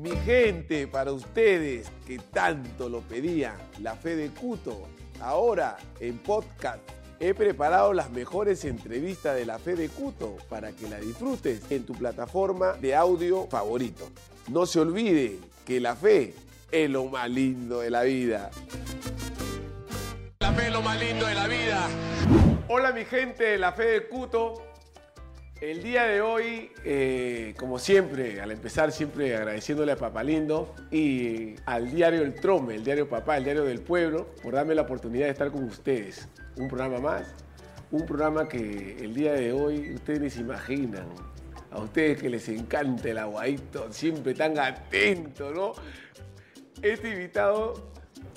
Mi gente, para ustedes que tanto lo pedían, la fe de Cuto, ahora en podcast. He preparado las mejores entrevistas de la fe de Cuto para que la disfrutes en tu plataforma de audio favorito. No se olvide que la fe es lo más lindo de la vida. La fe es lo más lindo de la vida. Hola mi gente de la fe de Cuto. El día de hoy, eh, como siempre, al empezar siempre agradeciéndole a Papá Lindo y al diario El Trome, el diario Papá, el diario del pueblo, por darme la oportunidad de estar con ustedes. Un programa más, un programa que el día de hoy ustedes se imaginan. A ustedes que les encanta el aguadito, siempre tan atentos, ¿no? Este invitado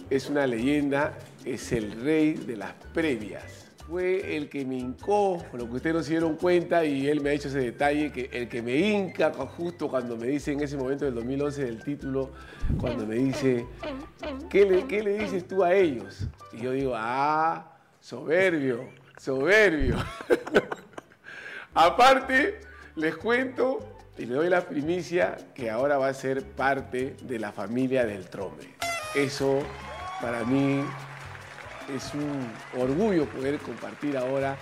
es una leyenda, es el rey de las previas fue el que me hincó, lo que ustedes no se dieron cuenta y él me ha hecho ese detalle, que el que me hinca justo cuando me dice en ese momento del 2011 del título, cuando me dice, ¿qué le, qué le dices tú a ellos? Y yo digo, ah, soberbio, soberbio. Aparte, les cuento y le doy la primicia que ahora va a ser parte de la familia del Trome. Eso para mí es un orgullo poder compartir ahora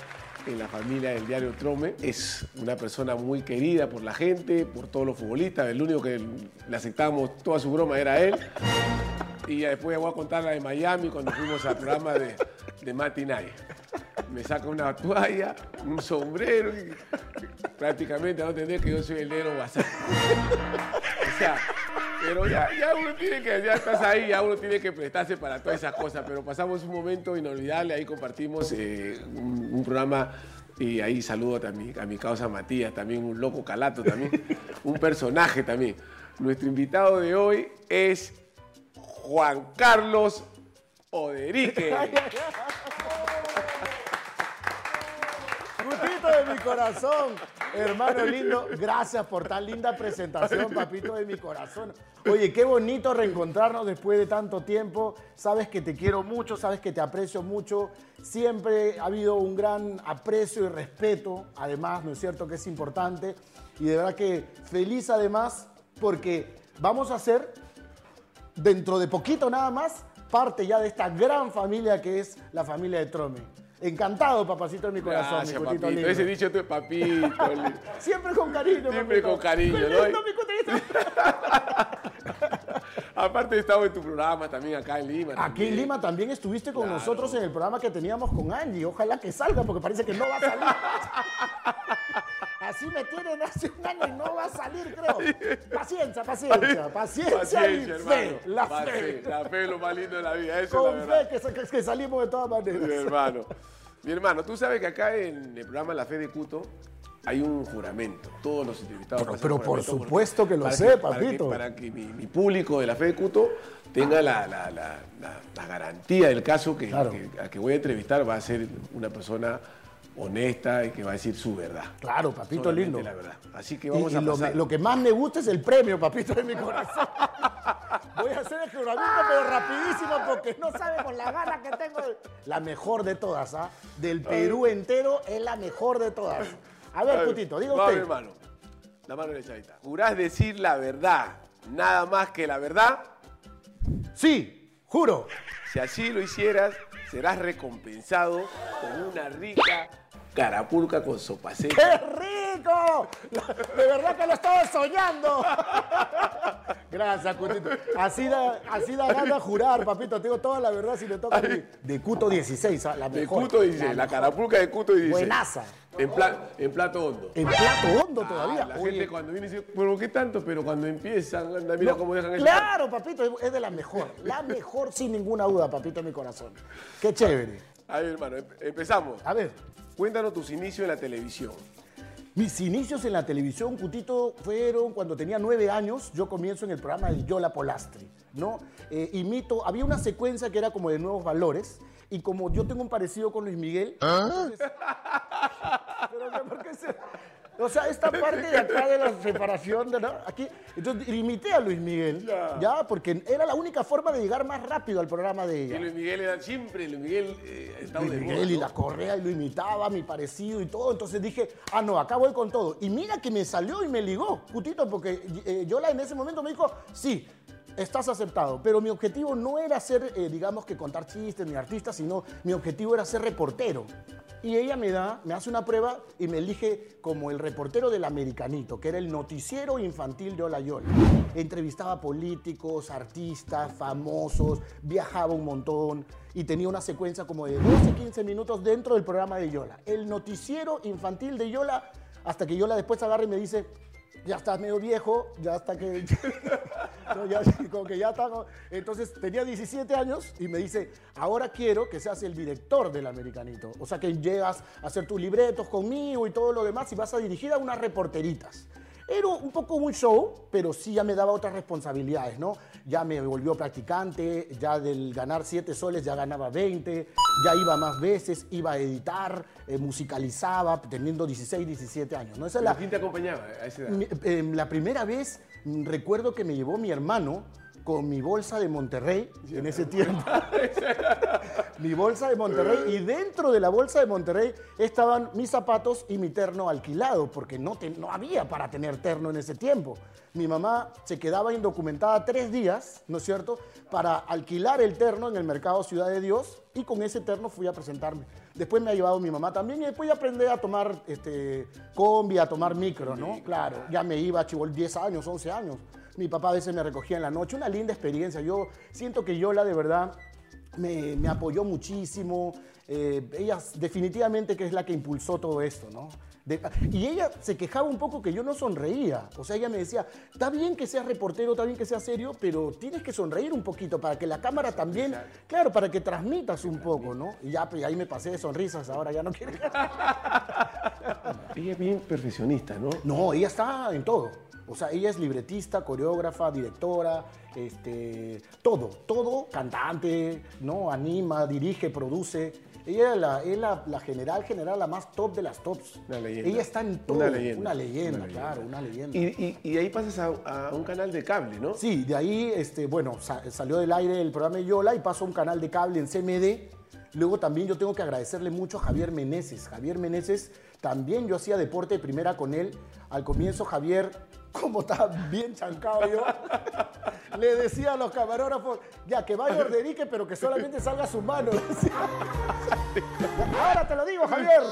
en la familia del diario Trome. Es una persona muy querida por la gente, por todos los futbolistas. El único que le aceptábamos toda su broma era él. Y después voy a contar la de Miami cuando fuimos al programa de, de. Me saca una toalla, un sombrero y prácticamente no entender que yo soy el negro WhatsApp. o sea, pero ya, ya uno tiene que, ya estás ahí, ya uno tiene que prestarse para todas esas cosas. Pero pasamos un momento inolvidable, ahí compartimos eh, un, programa y ahí saludo también a mi causa Matías, también un loco calato también, un personaje también. Nuestro invitado de hoy es Juan Carlos Oderique. de mi corazón. Hermano lindo, gracias por tan linda presentación, papito de mi corazón. Oye, qué bonito reencontrarnos después de tanto tiempo. Sabes que te quiero mucho, sabes que te aprecio mucho. Siempre ha habido un gran aprecio y respeto, además, ¿no es cierto? Que es importante. Y de verdad que feliz además porque vamos a ser, dentro de poquito nada más, parte ya de esta gran familia que es la familia de Trome. Encantado, papacito de mi corazón, Gracias, mi papito. Lindo. Ese dicho tu papito. Siempre con cariño, Siempre con cariño, ¿no? Aparte he estado en tu programa también acá en Lima. Aquí en Lima también estuviste con nosotros en el programa que teníamos con Angie. Ojalá que salga porque parece que no va a salir. Así me tienen hace un año y no va a salir, creo. Paciencia, paciencia, paciencia, paciencia y fe, la fe. La fe es lo más lindo de la vida. Eso Con es la fe que, que, salimos de todas maneras. Mi hermano. Mi hermano, tú sabes que acá en el programa La Fe de Cuto hay un juramento. Todos los entrevistados. Pero, pero por supuesto que lo sé, papito. Para que, mi, público de La Fe de Cuto tenga la, la, la, garantía del caso que, que, que voy a entrevistar va a ser una persona honesta y que va a decir su verdad. Claro, papito lindo. La verdad. Así que vamos a pasar. Lo, que más me gusta es el premio, papito de mi corazón. Voy a hacer el juramento, pero rapidísimo, porque no sabemos la gana que tengo. La mejor de todas, ¿ah? Del Perú entero es la mejor de todas. A ver, putito, diga usted. hermano. La mano derechadita. ¿Jurás decir la verdad, nada más que la verdad? Sí, juro. Si así lo hicieras, serás recompensado con una rica carapulca con sopa seca. ¡Qué rico! De verdad que lo estaba soñando. Gracias, Cutito. Así da, así da gana jurar, papito. Tengo toda la verdad si le toca a mí. De Cuto 16, ¿ah? la mejor. De Cuto 16, la, carapulca de Cuto 16. Buenaza. En, en, plato hondo. En plato hondo todavía. la gente cuando viene dice, ¿pero qué tanto? Pero cuando empiezan, anda, mira cómo dejan eso. Claro, papito, es de la mejor. La mejor sin ninguna duda, papito, en mi corazón. Qué chévere. A ver, hermano, empezamos. A ver. Cuéntanos tus inicios en la televisión. Mis inicios en la televisión, Cutito, fueron cuando tenía nueve años. Yo comienzo en el programa de Yola Polastri, ¿no? Eh, imito, había una secuencia que era como de nuevos valores. Y como yo tengo un parecido con Luis Miguel. ¿Ah? pero, ¿por qué se, O sea, esta parte de acá de la separación, de, ¿no? Aquí, entonces imité a Luis Miguel, Ya. ya. porque era la única forma de llegar más rápido al programa de Y ella. Luis Miguel era siempre, Luis Miguel eh, ha estado Luis de Miguel y ¿no? la correa y lo imitaba, mi parecido y todo. Entonces dije, ah, no, acá voy con todo. Y mira que me salió y me ligó, Cutito, porque eh, Yola en ese momento me dijo, sí, estás aceptado. Pero mi objetivo no era ser, eh, digamos que contar chistes ni artista, sino mi objetivo era ser reportero. Y ella me da, me hace una prueba y me elige como el reportero del Americanito, que era el noticiero infantil de Hola Yola. Entrevistaba políticos, artistas, famosos, viajaba un montón y tenía una secuencia como de 12, 15 minutos dentro del programa de Yola. El noticiero infantil de Yola, hasta que Yola después agarra y me dice, ya estás medio viejo, ya hasta que... Como que ya está... Entonces tenía 17 años y me dice, ahora quiero que seas el director del Americanito. O sea, que llegas a hacer tus libretos conmigo y todo lo demás y vas a dirigir a unas reporteritas. Era un poco un show, pero sí ya me daba otras responsabilidades, ¿no? Ya me volvió practicante, ya del ganar 7 soles ya ganaba 20, ya iba más veces, iba a editar, eh, musicalizaba, teniendo 16, 17 años, ¿no? Esa es ¿Pero la, ¿Quién te acompañaba a esa edad? em, la primera vez mm, recuerdo que me llevó mi hermano con mi bolsa de Monterrey en ese tiempo. mi bolsa de Monterrey y dentro de la bolsa de Monterrey estaban mis zapatos y mi terno alquilado porque no, te- no había para tener terno en ese tiempo. Mi mamá se quedaba indocumentada tres días, ¿no es cierto?, para alquilar el terno en el mercado Ciudad de Dios y con ese terno fui a presentarme. Después me ha llevado mi mamá también y después ya aprendí a tomar este, combi, a tomar micro, ¿no? Claro, ya me iba a Chibol 10 años, 11 años. Mi papá a veces me recogía en la noche, una linda experiencia. Yo siento que Yola de verdad me, me apoyó muchísimo. Eh, ella definitivamente que es la que impulsó todo esto, ¿no? De- y ella se quejaba un poco que yo no sonreía. O sea, ella me decía, está bien que seas reportero, está bien que seas serio, pero tienes que sonreír un poquito para que la cámara también, claro, para que transmitas un poco, ¿no? Y ya, pues ahí me pasé de sonrisas, ahora ya no quiero. Ella es bien perfeccionista, ¿no? No, ella está en todo. O sea, ella es libretista, coreógrafa, directora, este, todo, todo, cantante, ¿no? Anima, dirige, produce. Ella es la, es la, la general, general, la más top de las tops. Una leyenda. Ella está en todo. Una leyenda. Una leyenda, Una leyenda. claro, una leyenda. Y, y, y ahí pasas a, a un canal de cable, ¿no? Sí, de ahí, este, bueno, sa- salió del aire el programa de Yola y pasó a un canal de cable en CMD. Luego también yo tengo que agradecerle mucho a Javier Meneses. Javier Meneses, también yo hacía deporte de primera con él. Al comienzo Javier, como estaba bien chancado yo, le decía a los camarógrafos, ya que vaya Orderique, pero que solamente salga su mano. Ahora te lo digo, Javier.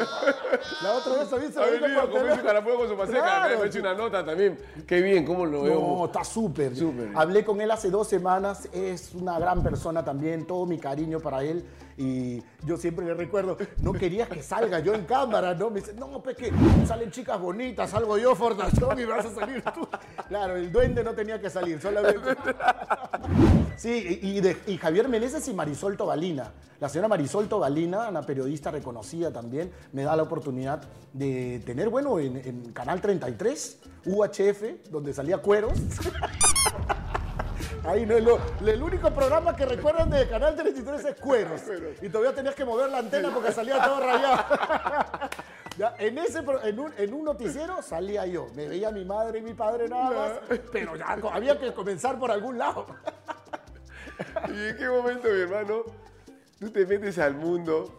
La otra vez también se lo a por teléfono. con su paseca. Claro. Me ha hecho una nota también. Qué bien, cómo lo veo. No, está súper. Súper. Hablé con él hace dos semanas. Es una gran persona también. Todo mi cariño para él. Y yo siempre le recuerdo, no querías que salga yo en cámara, ¿no? Me dice, no, pues que salen chicas bonitas, salgo yo, Fortachón, y vas a salir tú. Claro, el duende no tenía que salir, solamente. Sí, y, Javier Meneses y Marisol Tobalina. La señora Marisol Tobalina, una periodista reconocida también, me da la oportunidad de tener, bueno, en, Canal 33, UHF, donde salía Cueros. Ahí no el único programa que recuerdan de Canal 33 es Cueros. Y todavía tenías que mover la antena porque salía todo rayado. Ya, en, ese, en, un, en un noticiero salía yo. Me veía mi madre y mi padre nada más. Pero ya había que comenzar por algún lado. ¿Y en qué momento, mi hermano, tú te metes al mundo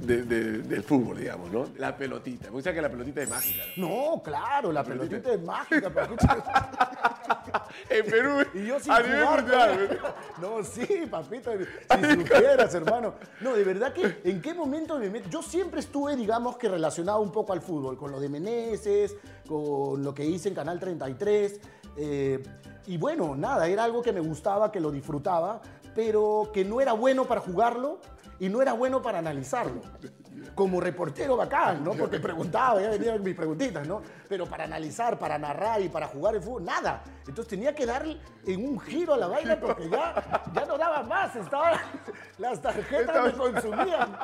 de- de- del fútbol, digamos, ¿no? La pelotita. Me gusta que la pelotita es mágica, ¿no? No, claro, la pelotita es mágica. pero En Perú, Y yo sin a nivel jugar, mundial. No, sí, papito, si supieras, hermano. No, de verdad que, ¿en qué momento me meto? Yo siempre estuve, digamos, que relacionado un poco al fútbol, con lo de Meneses, con lo que hice en Canal 33. eh, y bueno, nada, era algo que me gustaba, que lo disfrutaba, pero que no era bueno para jugarlo y no era bueno para analizarlo. Como reportero bacán, ¿no? Porque preguntaba, ya venían mis preguntitas, ¿no? Pero para analizar, para narrar y para jugar el fútbol, nada. Entonces tenía que darle en un giro a la vaina porque ya, ya no daba más. Estaba, las tarjetas me consumían.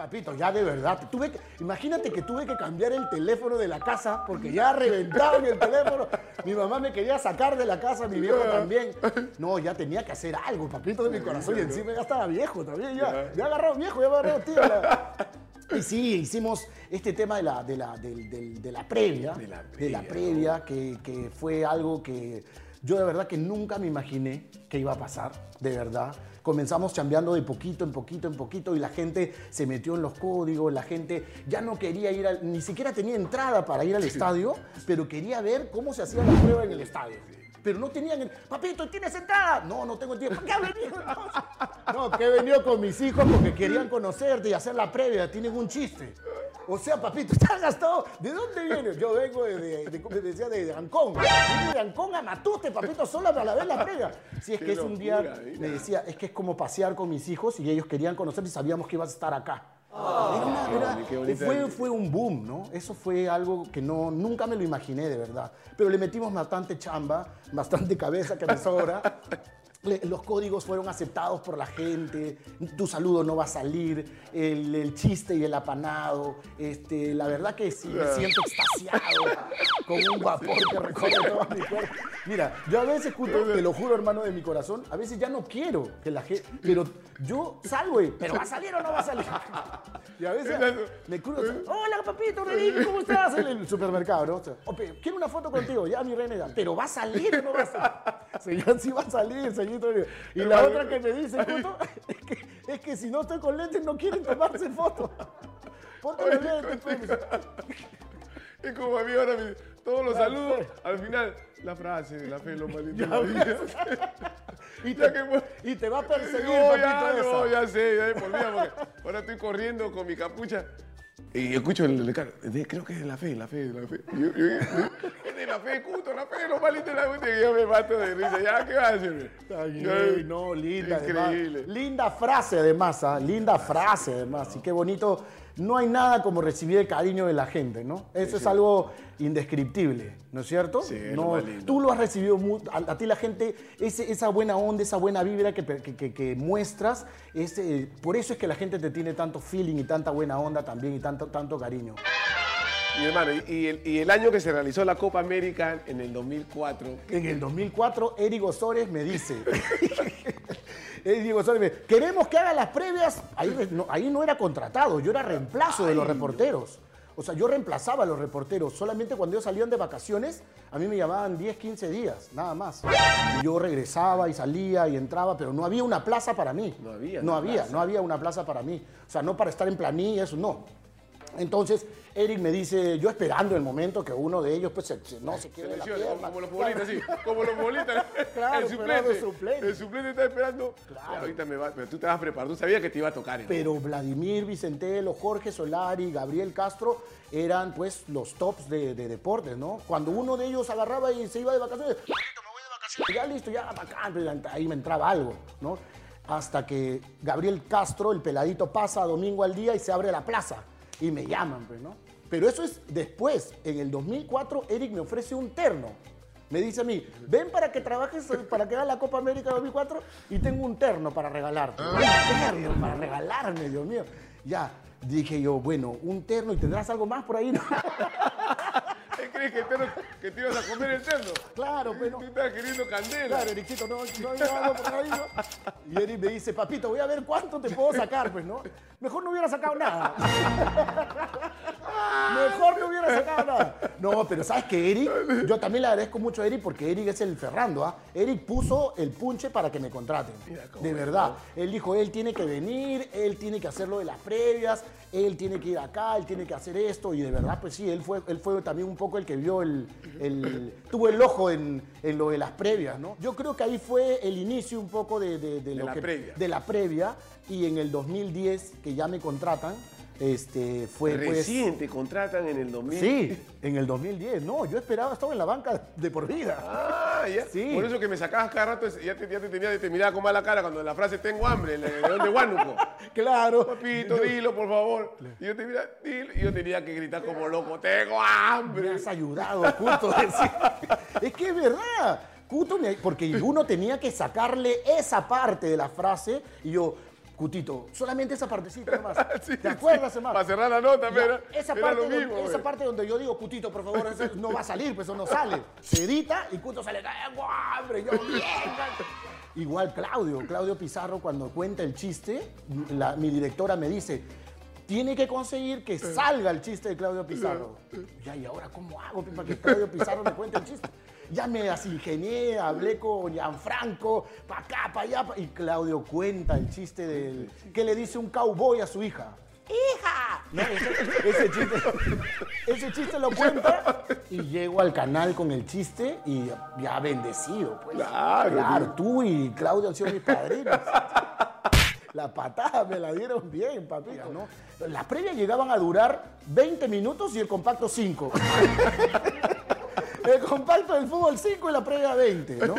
Papito, ya de verdad. Tuve que, imagínate que tuve que cambiar el teléfono de la casa porque ya reventaban el teléfono. Mi mamá me quería sacar de la casa, mi viejo también. No, ya tenía que hacer algo, papito de mi corazón. Y encima ya estaba viejo también. Ya, ya agarrado viejo, ya agarrado tío. la- Y sí, hicimos este tema de la, de la, de la previa, De la previa, que fue algo que yo de verdad que nunca me imaginé que iba a pasar, de verdad. Comenzamos chambeando de poquito en poquito en poquito y la gente se metió en los códigos, la gente ya no quería ir, al- ni siquiera tenía entrada para ir al estadio, pero quería ver cómo se hacía la prueba en el estadio. Pero no tenían, el- papito, ¿tienes entrada? No, no tengo tiempo. ¿Qué ha venido? No, que he venido con mis hijos porque querían conocerte y hacer la previa, tienen un chiste. O sea, papito, estás gastado. ¿De dónde vienes? Yo vengo de, de, de- decía, de Ancón. Vine de Ancón a Matute, papito, solo para ver la previa. Si es Qué que es un día, locura, me decía, es que es como pasear con mis hijos y ellos querían conocerte y sabíamos que ibas a estar acá. Era una- era- fue, fue un boom, ¿no? Eso fue algo que no, nunca me lo imaginé, de verdad. Pero le metimos bastante chamba, bastante cabeza que me sobra. Los códigos fueron aceptados por la gente, tu saludo no va a salir, el, el chiste y el apanado. Este, la verdad que sí, me siento extasiado, con un vapor que recorre todo mi cuerpo. Mira, yo a veces, Cuto, te lo juro, hermano de mi corazón, a veces ya no quiero que la gente. Pero yo salgo, ¿pero va a salir o no va a salir? Y a veces me cruzo. Hola, papito, René, ¿cómo estás? En el supermercado, ¿no? O sea, "Ope, quiero una foto contigo, ya, mi reina. ¿Pero va a salir o no va a salir? Señor, sí va a salir, Y la otra que me dice, Cuto, es que, es que si no estoy con lentes no quieren tomarse fotos. Ponte los lentes. Es como a mí ahora, me- todos los saludos, al final, la frase de la fe, lo maldito. Y te, que- y te va a perseguir, No, ya, no, esa. ya sé, ya me porque ahora estoy corriendo con mi capucha y escucho el, el carro, creo que es de la fe, la fe, la fe. Yo- yo- de la fe, cuto, la fe, lo malito de la fe, yo me mato de risa, ya, ¿qué va a ay, no, linda. además. Increíble. linda frase además, ¿ah? linda frase además. Y qué bonito. No hay nada como recibir el cariño de la gente, ¿no? Eso es algo indescriptible, ¿no es cierto? Sí, es no, lo más lindo. tú lo has recibido, a, a ti la gente, ese- esa buena onda, esa buena vibra que, que- que- que muestras, ese, por eso es que la gente te tiene tanto feeling y tanta buena onda también y tanto, tanto cariño. Mi hermano, y, y el, y el año que se realizó la Copa América en el 2004, En el 2004, Eric Osores me dice, Osores me queremos que haga las previas. Ahí no, ahí no era contratado, yo era reemplazo de los reporteros. O sea, yo reemplazaba a los reporteros. Solamente cuando ellos salían de vacaciones, a mí me llamaban 10, 15 días, nada más. Y yo regresaba y salía y entraba, pero no había una plaza para mí. No había No había, no había una plaza para mí. O sea, no para estar en planilla, eso no. Entonces, Eric me dice, yo esperando el momento que uno de ellos, pues, se- se- no se quede la pierna. como los futbolistas, sí, como los futbolistas. Claro, el suplente, el suplente. el suplente está esperando. Claro. Ahorita me va, pero tú te vas a preparar, tú sabías que te iba a tocar. ¿no? Pero Vladimir Vicentelo, Jorge Solari, Gabriel Castro eran pues los tops de, de deportes, ¿no? Cuando uno de ellos agarraba y se iba de vacaciones, "Listo, me voy de vacaciones, ya listo, ya bacán, pues, ahí me entraba algo, ¿no? Hasta que Gabriel Castro, el peladito, pasa domingo al día y se abre la plaza y me llaman, pues, ¿no? Pero eso es después, en el 2004, Eric me ofrece un terno. Me dice a mí, ven para que trabajes, para que hagas la Copa América 2004 y tengo un terno para regalarte. Un terno para regalarme, Dios mío. Ya, dije yo, bueno, un terno y tendrás algo más por ahí, ¿no? ¿Qué crees que te, que te ibas a comer el cerdo? Claro, pero Tú estabas queriendo candela. Claro, Ericito, no, no hay algo por ahí, ¿no? Y Eric me dice, papito, voy a ver cuánto te puedo sacar, pues, ¿no? Mejor no hubiera sacado nada. Mejor no hubiera sacado nada. No, pero ¿sabes qué, Eric? Yo también le agradezco mucho a Eric porque Eric es el Ferrando, ¿ah? Eric puso el punche para que me contraten. De verdad. Él dijo, él tiene que venir, él tiene que hacerlo de las previas, él tiene que ir acá, él tiene que hacer esto. Y de verdad, pues sí, él fue, él fue también un poco el que vio el... el- tuvo el ojo en, en lo de las previas, ¿no? Yo creo que ahí fue el inicio un poco de, de- de lo la que... previa. De la previa. Y en el 2010, que ya me contratan, este, fue pues... Recién te contratan en el 2000. Sí, en el 2010. No, yo esperaba, estaba en la banca de por vida. Ah, ya. Sí. Por eso que me sacabas cada rato, ya te, ya te tenía, te miraba con mala cara cuando la frase tengo hambre, el león de Huánuco. Claro. Papito, dilo, por favor. Y yo te mira, dilo. Y yo tenía que gritar como loco, tengo hambre. Me has ayudado, Cuto. es que es verdad. Cuto, me- porque uno tenía que sacarle esa parte de la frase y yo, Cutito, solamente esa partecita nomás. Sí, ¿Te acuerdas, hermano? Para cerrar la nota, pero esa, era parte lo donde, esa parte donde yo digo, Cutito, por favor, no va a salir, pues eso no sale. Se edita y Cuto sale, ¡tengo hambre! Yo, bien. Igual Claudio, Claudio Pizarro, cuando cuenta el chiste, la- mi directora me dice, tiene que conseguir que salga el chiste de Claudio Pizarro. Ya, ¿y ahora cómo hago para que Claudio Pizarro me cuente el chiste? Ya me las ingenié, hablé con Gianfranco, para acá, para allá, pa- y Claudio cuenta el chiste del que le dice un cowboy a su hija. ¡Hija! No, ese, ese chiste, ese chiste lo cuenta y llego al canal con el chiste y ya bendecido. Pues. Claro, claro, tú y Claudio han sido mis padrinos. La patada me la dieron bien, papito, ¿no? Las previas llegaban a durar 20 minutos y el compacto 5. El compacto del fútbol 5 y la previa 20, ¿no?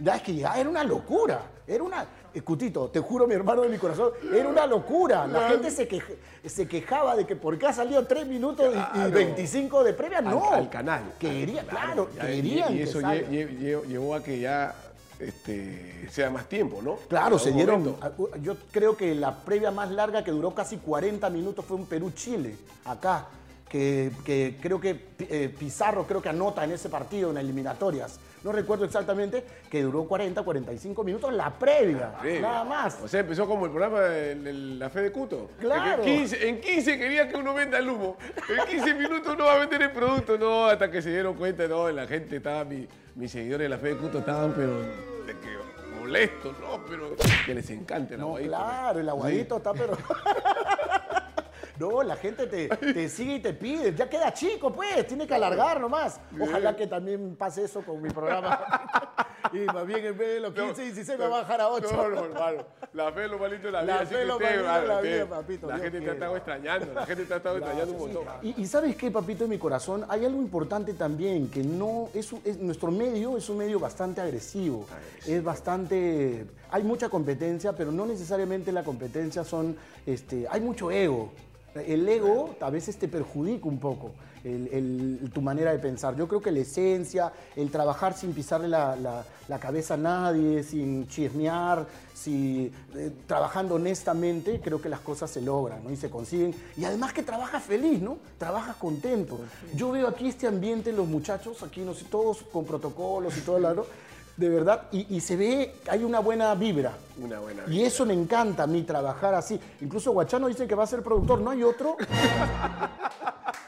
Ya es que ya era una locura. Era una. Escutito, te juro, mi hermano de mi corazón, era una locura. La gente se, quej- se quejaba de que por qué ha salido 3 minutos y- y, Claro. 25 de previa. No. al canal. Quería, claro, Ya, querían y, eso lle- llevó a que ya este, sea más tiempo, ¿no? Claro, se dieron. momento. Yo creo que la previa más larga que duró casi 40 minutos fue un Perú-Chile, acá. Que, que creo que eh, Pizarro creo que anota en ese partido, en eliminatorias. No recuerdo exactamente, que duró 40, 45 minutos la previa, Previa. nada más. O sea, empezó como el programa de, de la fe de Cuto. Claro. En 15, en 15 quería que uno venda el humo. En 15 minutos uno va a vender el producto. No, hasta que se dieron cuenta, no, la gente estaba, mi- mis seguidores de la fe de Cuto estaban, pero molestos, no, pero que les encanta el No, aguadito. claro, el aguadito está, pero. No, la gente te, te sigue y te pide. Ya queda chico, pues, tiene que alargar nomás. Ojalá que también pase eso con mi programa. Y más bien en vez de los 15 y 16 me va a bajar a 8. No, no, hermano. La fe es lo malito de la La vida. así fe lo malito de la vida, papito, La Dios gente te ha estado extrañando. La gente te ha estado extrañando un montón. Y, y sabes qué, papito de mi corazón, hay algo importante también, que no es, es- nuestro medio es un medio bastante agresivo, es bastante, hay mucha competencia, pero no necesariamente la competencia son, este, hay mucho ego. El ego a veces te perjudica un poco el- el- tu manera de pensar. Yo creo que la esencia, el trabajar sin pisarle la, la- la cabeza a nadie, sin chismear, si, eh, trabajando honestamente, creo que las cosas se logran ¿no? y se consiguen. Y además que trabajas feliz, ¿no? Trabajas contento. Yo veo aquí este ambiente, los muchachos, aquí no sé, todos con protocolos y todo el lado, de verdad, y, y se ve, hay una buena vibra. Una buena Y eso me encanta a mí, trabajar así. Incluso Guachano dice que va a ser productor, ¿no hay otro?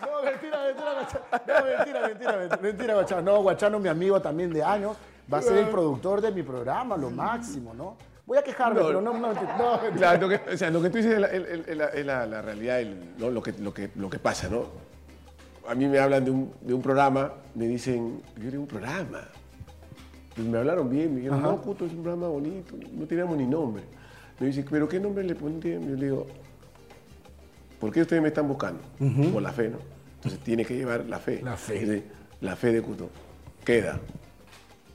No, mentira, mentira, Guachano. No, mentira, mentira, mentira, mentira, Guachano. No, Guachano, mi amigo también de años, va a ser el productor de mi programa, lo máximo, ¿no? Voy a quejarme, No. pero no, no, mentira, no, mentira. Claro, lo que, o sea, lo que tú dices es la, el- el- el- la- es la- la realidad, el- ¿no? lo, que, lo, que, lo que pasa, ¿no? A mí me hablan de un, de un programa, me dicen, yo era un programa. Y me hablaron bien, me dijeron, no, puto, es un programa bonito, no teníamos ni nombre. Me dicen, ¿pero qué nombre le pondrían? Yo le digo, ¿por qué ustedes me están buscando? Por la fe, ¿no? Entonces tiene que llevar la fe. La fe. Dice, La fe de Cuto. Queda.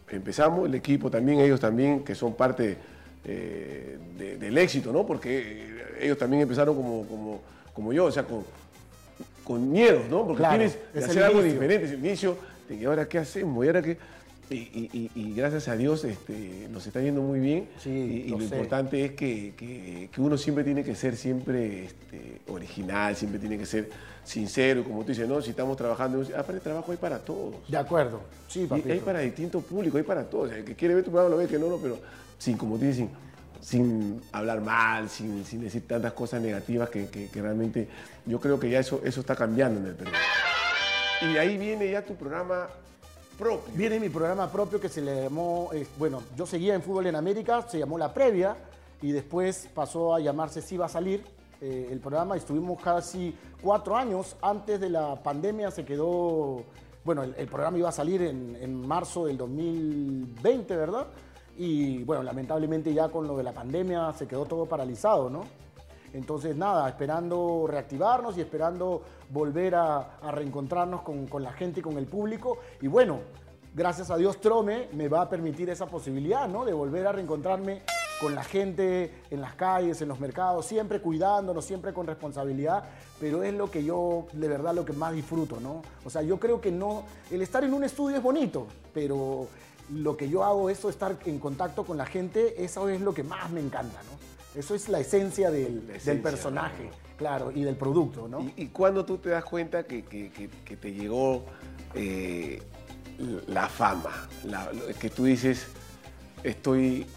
Empezamos, el equipo también, ellos también, que son parte eh, de- del éxito, ¿no? Porque eh, ellos también empezaron como, como, como yo, o sea, con, con miedo, ¿no? Porque Claro, tienes que hacer algo diferente, es el inicio, de que ahora qué hacemos, y ahora qué... Y, y- y- y gracias a Dios este, nos está yendo muy bien. Sí, y, y lo importante es que, que- que uno siempre tiene que ser siempre este, original, siempre tiene que ser sincero. y Como tú dices, no, si estamos trabajando, aparte trabajo hay para todos. De acuerdo, sí, Y papito. hay para distintos públicos, hay para todos. El que quiere ver tu programa lo ve, que no, no, pero sin, como tú dices, sin, sin hablar mal, sin, sin decir tantas cosas negativas que, que- que realmente yo creo que ya eso, eso está cambiando en el Perú. Y de ahí viene ya tu programa propio. Viene mi programa propio que se le llamó, eh, bueno, yo seguía en Fútbol en América, se llamó La Previa y después pasó a llamarse Sí va a salir eh, el programa. Estuvimos casi cuatro años antes de la pandemia, se quedó, bueno, el, el programa iba a salir en, en marzo del 2020, ¿verdad? Y bueno, lamentablemente ya con lo de la pandemia se quedó todo paralizado, ¿no? Entonces, nada, esperando reactivarnos y esperando volver a, reencontrarnos con, con la gente y con el público. Y bueno, gracias a Dios Trome me va a permitir esa posibilidad, ¿no? De volver a reencontrarme con la gente en las calles, en los mercados, siempre cuidándonos, siempre con responsabilidad, pero es lo que yo, de verdad, lo que más disfruto, ¿no? O sea, yo creo que no, el estar en un estudio es bonito, pero lo que yo hago, eso, estar en contacto con la gente, eso es lo que más me encanta, ¿no? Eso es la esencia del, La del personaje, claro, y del producto, ¿no? ¿Y, y cuándo tú te das cuenta que, que- que- que te llegó eh, la fama? La- que tú dices, estoy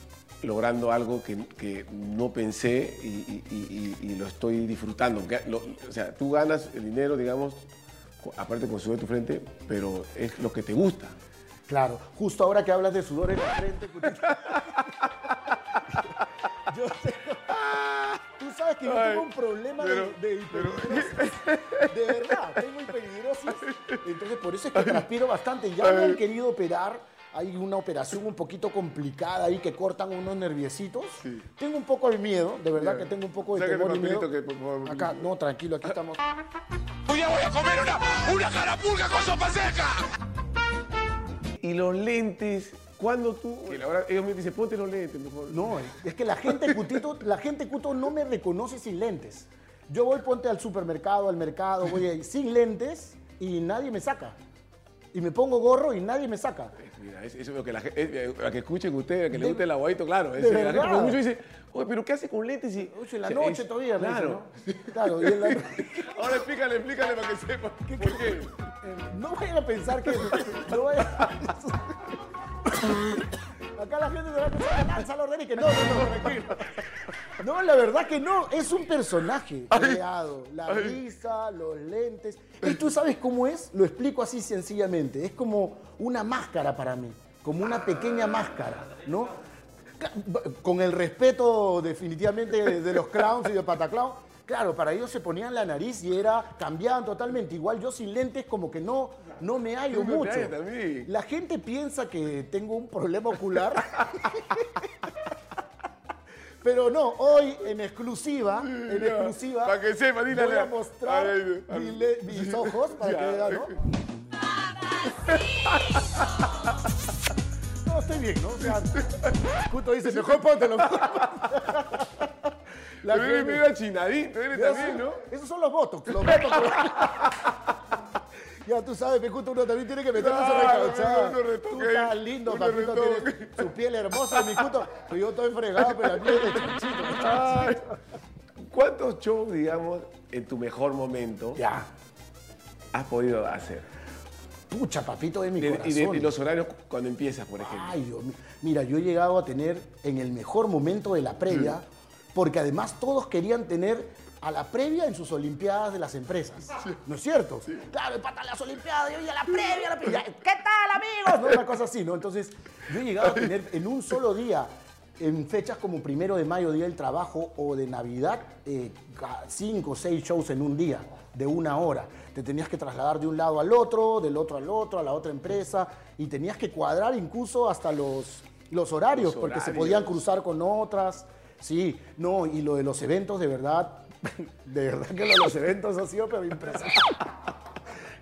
logrando algo que, que no pensé y, y- y- y- y lo estoy disfrutando. Lo- o sea, tú ganas el dinero, digamos, aparte con sudor en tu frente, pero es lo que te gusta. Claro, justo ahora que hablas de sudor en la frente, Cutito. yo Tú sabes que yo Ay, tengo un problema de- pero- de, hiperhidrosis. De verdad, tengo hiperhidrosis. Entonces, por eso es que transpiro bastante. Ya me han querido operar. Hay una operación un poquito complicada ahí que cortan unos nerviecitos. Sí. Tengo un poco de miedo, de verdad Ya. que tengo un poco de temor y miedo. que, por favor. Acá, no, tranquilo, aquí estamos. Hoy día voy a comer una, una carapulga con sopa seca. Y los lentes, cuando tú. que la verdad, ellos me dicen, ponte los lentes, mejor. No, es que la gente cutito, la gente cuto no me reconoce sin lentes. Yo voy, ponte al supermercado, al mercado, voy ahí sin lentes y nadie me saca. Y me pongo gorro y nadie me saca. Mira, es- eso es lo que la gente, a que escuchen ustedes, a que De- le guste el aguadito, claro. Es, la gente muchos dicen, oye, pero ¿qué hace con lentes? Y, Oye, en la o sea, noche es- todavía, me Claro. dice, ¿no? Claro, y en la- Ahora explícale, explícale para que sepa. ¿Por qué? Eh, no vayan a pensar que. No vayan Acá la gente se va a pensar, lanza la orden y que no, no, no, tranquilo. No, la verdad que no, es un personaje creado. La risa, los lentes. Y tú sabes cómo es, lo explico así sencillamente. Es como una máscara para mí, como una pequeña máscara, ¿no? Con el respeto definitivamente de, de los clowns y de Pataclown. Claro, para ellos se ponían la nariz y era, cambiaban totalmente. Igual yo sin lentes como que no, no me hallo No mucho. La gente piensa que tengo un problema ocular. Pero no, hoy en exclusiva, en Ya, exclusiva, para que sepa, voy a la- a mostrar Ay, ay, mi le- mis ojos para Ya. que vean, ¿no? No, estoy bien, ¿no? O sea, Cuto dice, mejor póntelo. La Pero eres gente- medio achinadito, eres también, ¿no? Esos son los botox, los botox. Ya tú sabes, Pecuto, uno también tiene que meterse Claro, recauchada. uno retoque Tú estás lindo, papito, tienes su piel hermosa, mi cuto. Pero yo estoy fregado, pero la piel de chanchito. Ay. ¿Cuántos shows, digamos, en tu mejor momento Ya, has podido hacer? pucha, papito de mi De- corazón. y, de, los horarios cuando empiezas, por ejemplo. Ay, Dios mío. Mira, yo he llegado a tener en el mejor momento de la previa, porque además todos querían tener a la previa en sus Olimpiadas de las empresas. ¿No es cierto? Claro, empatan las Olimpiadas, yo y a la previa, a la previa. ¿Qué tal, amigos? ¿No? Una cosa así, ¿no? Entonces, yo he llegado a tener en un solo día, en fechas como primero de mayo, Día del Trabajo, o de Navidad, eh, cinco o seis shows en un día, de una hora. Te tenías que trasladar de un lado al otro, del otro al otro, a la otra empresa, y tenías que cuadrar incluso hasta los, los horarios, Los porque se podían cruzar con otras. Sí, no, y lo de los eventos, de verdad, de verdad que lo los eventos ha sido pero impresionante.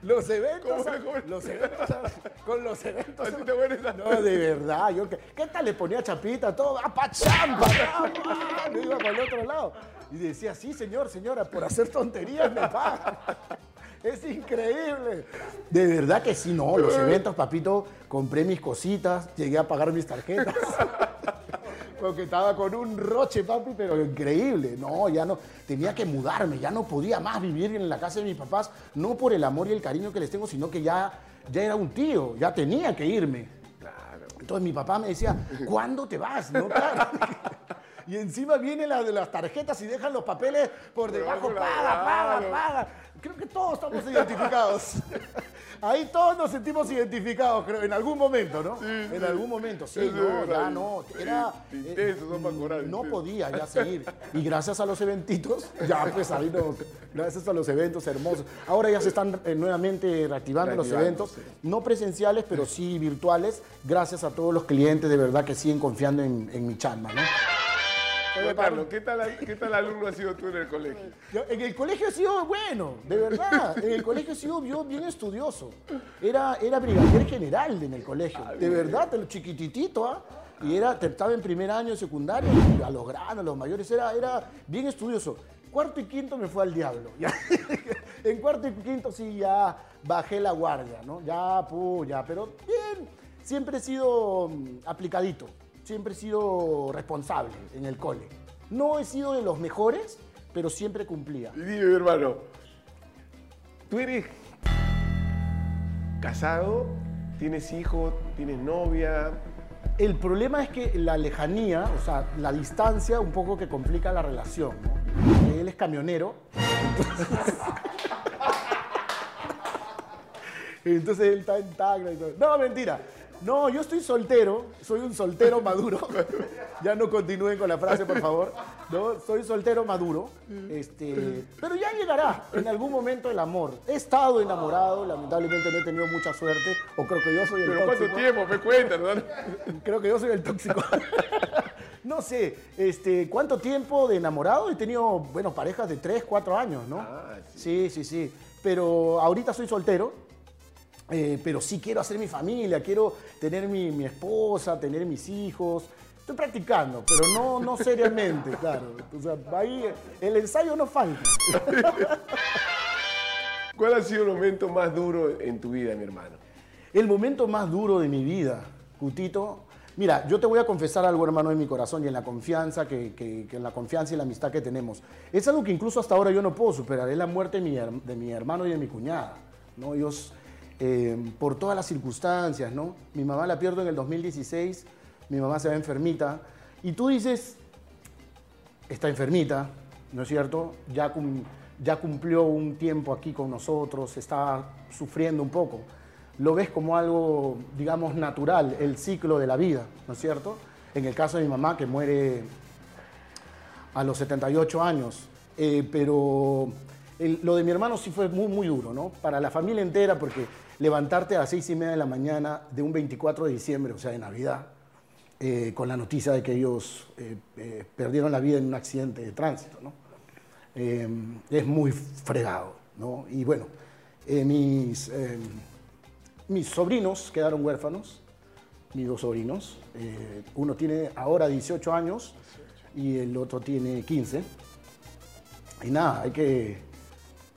Los eventos, los eventos, con los eventos. Así te No, de verdad, yo ¿qué, qué tal le ponía chapita? Todo, ah, pachamba, ah, me iba para el otro lado. Y decía, sí, señor, señora, por hacer tonterías me pagan. Es increíble. De verdad que sí, no, los eventos, papito, compré mis cositas, llegué a pagar mis tarjetas. Porque estaba con un roche, papi, pero increíble. No, ya no. Tenía que mudarme, ya no podía más vivir en la casa de mis papás, no por el amor y el cariño que les tengo, sino que ya, ya era un tío, ya tenía que irme. Claro. Entonces mi papá me decía, ¿cuándo te vas? ¿No? Claro. Y encima viene la de las tarjetas y dejan los papeles por debajo, paga, paga, paga. Creo que todos estamos identificados. Ahí todos nos sentimos identificados, creo, en algún momento, ¿no? en algún momento, sí, no, ya no. Era, son para cobrar, no intensos. podía ya seguir. Y gracias a los eventitos, ya pues ahí nos, gracias a los eventos hermosos. Ahora ya se están eh, nuevamente reactivando los eventos, no presenciales, pero sí virtuales, gracias a todos los clientes de verdad que siguen confiando en, en mi chamba, ¿no? Oye, ¿qué tal, ¿qué tal alumno has sido tú en el colegio? Yo, en el colegio he sido bueno, de verdad. En el colegio he sido yo bien estudioso. Era, era brigadier general en el colegio. De verdad, te lo chiquititito, ¿ah? Y era, estaba en primer año de secundaria, y a los grandes, a los mayores, era, era bien estudioso. Cuarto y quinto me fue al diablo. ya. en cuarto y quinto sí ya bajé la guardia, ¿no? Ya, pu, ya, pero bien. Siempre he sido mm, aplicadito, siempre he sido responsable en el cole. No he sido de los mejores, pero siempre cumplía. Y dime, hermano, tú eres casado, tienes hijos, tienes novia, El problema es que la lejanía, o sea, la distancia un poco que complica la relación. ¿no? Él es camionero. Entonces, entonces él está en Tacna y todo. No, mentira. No, yo estoy soltero, soy un soltero maduro. ya no continúen con la frase, por favor. No, soy soltero maduro. Este, pero ya llegará en algún momento el amor. He estado enamorado, lamentablemente no he tenido mucha suerte, o creo que yo soy el ¿Pero tóxico. cuánto tiempo? Me cuentan, ¿no? Creo que yo soy el tóxico. no sé, este, ¿cuánto tiempo de enamorado? He tenido, bueno, parejas de 3, 4 años, ¿no? Ah, sí, sí, sí. Pero ahorita soy soltero. Eh, pero sí quiero hacer mi familia, quiero tener mi, mi esposa, tener mis hijos. Estoy practicando, pero no, no seriamente, claro. O sea, ahí el ensayo no falta. ¿Cuál ha sido el momento más duro en tu vida, mi hermano? El momento más duro de mi vida, Cutito. Mira, yo te voy a confesar algo, hermano, en mi corazón y en la confianza que, que- que en la confianza y la amistad que tenemos. Es algo que incluso hasta ahora yo no puedo superar. Es la muerte de mi, de mi hermano y de mi cuñada. ¿no? Ellos, eh, por todas las circunstancias, ¿no? Mi mamá la pierdo en el 2016, mi mamá se va enfermita. Y tú dices, está enfermita, ¿no es cierto? Ya, cum- ya cumplió un tiempo aquí con nosotros, está sufriendo un poco. Lo ves como algo, digamos, natural, el ciclo de la vida, ¿no es cierto? En el caso de mi mamá, que muere a los 78 años, eh, pero el- lo de mi hermano sí fue muy, muy duro, ¿no? Para la familia entera, porque levantarte a las seis y media de la mañana de un 24 de diciembre, o sea, de Navidad, eh, con la noticia de que ellos eh, eh, perdieron la vida en un accidente de tránsito, ¿no? Es muy fregado, ¿no? Y bueno, mis, mis sobrinos quedaron huérfanos, mis dos sobrinos. uno tiene ahora 18 años y el otro tiene 15. Y nada, hay que...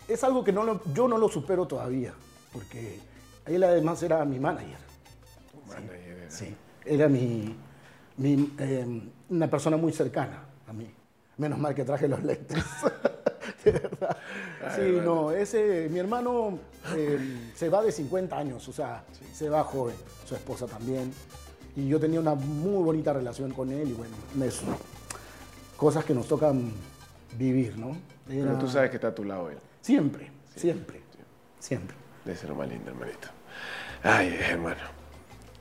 Es algo que no lo- yo no lo supero todavía, porque él además era mi manager. Sí, era mi, mi, eh, una persona muy cercana a mí. Menos mal que traje los lentes. de verdad. Sí, no, ese, mi hermano eh, se va de 50 años, o sea, se va joven, su esposa también. Y yo tenía una muy bonita relación con él y bueno, eso. Cosas que nos tocan vivir, ¿no? Pero tú sabes que está a tu lado él. Siempre, siempre, siempre. Debe ser lo más lindo, hermanito. Ay, hermano.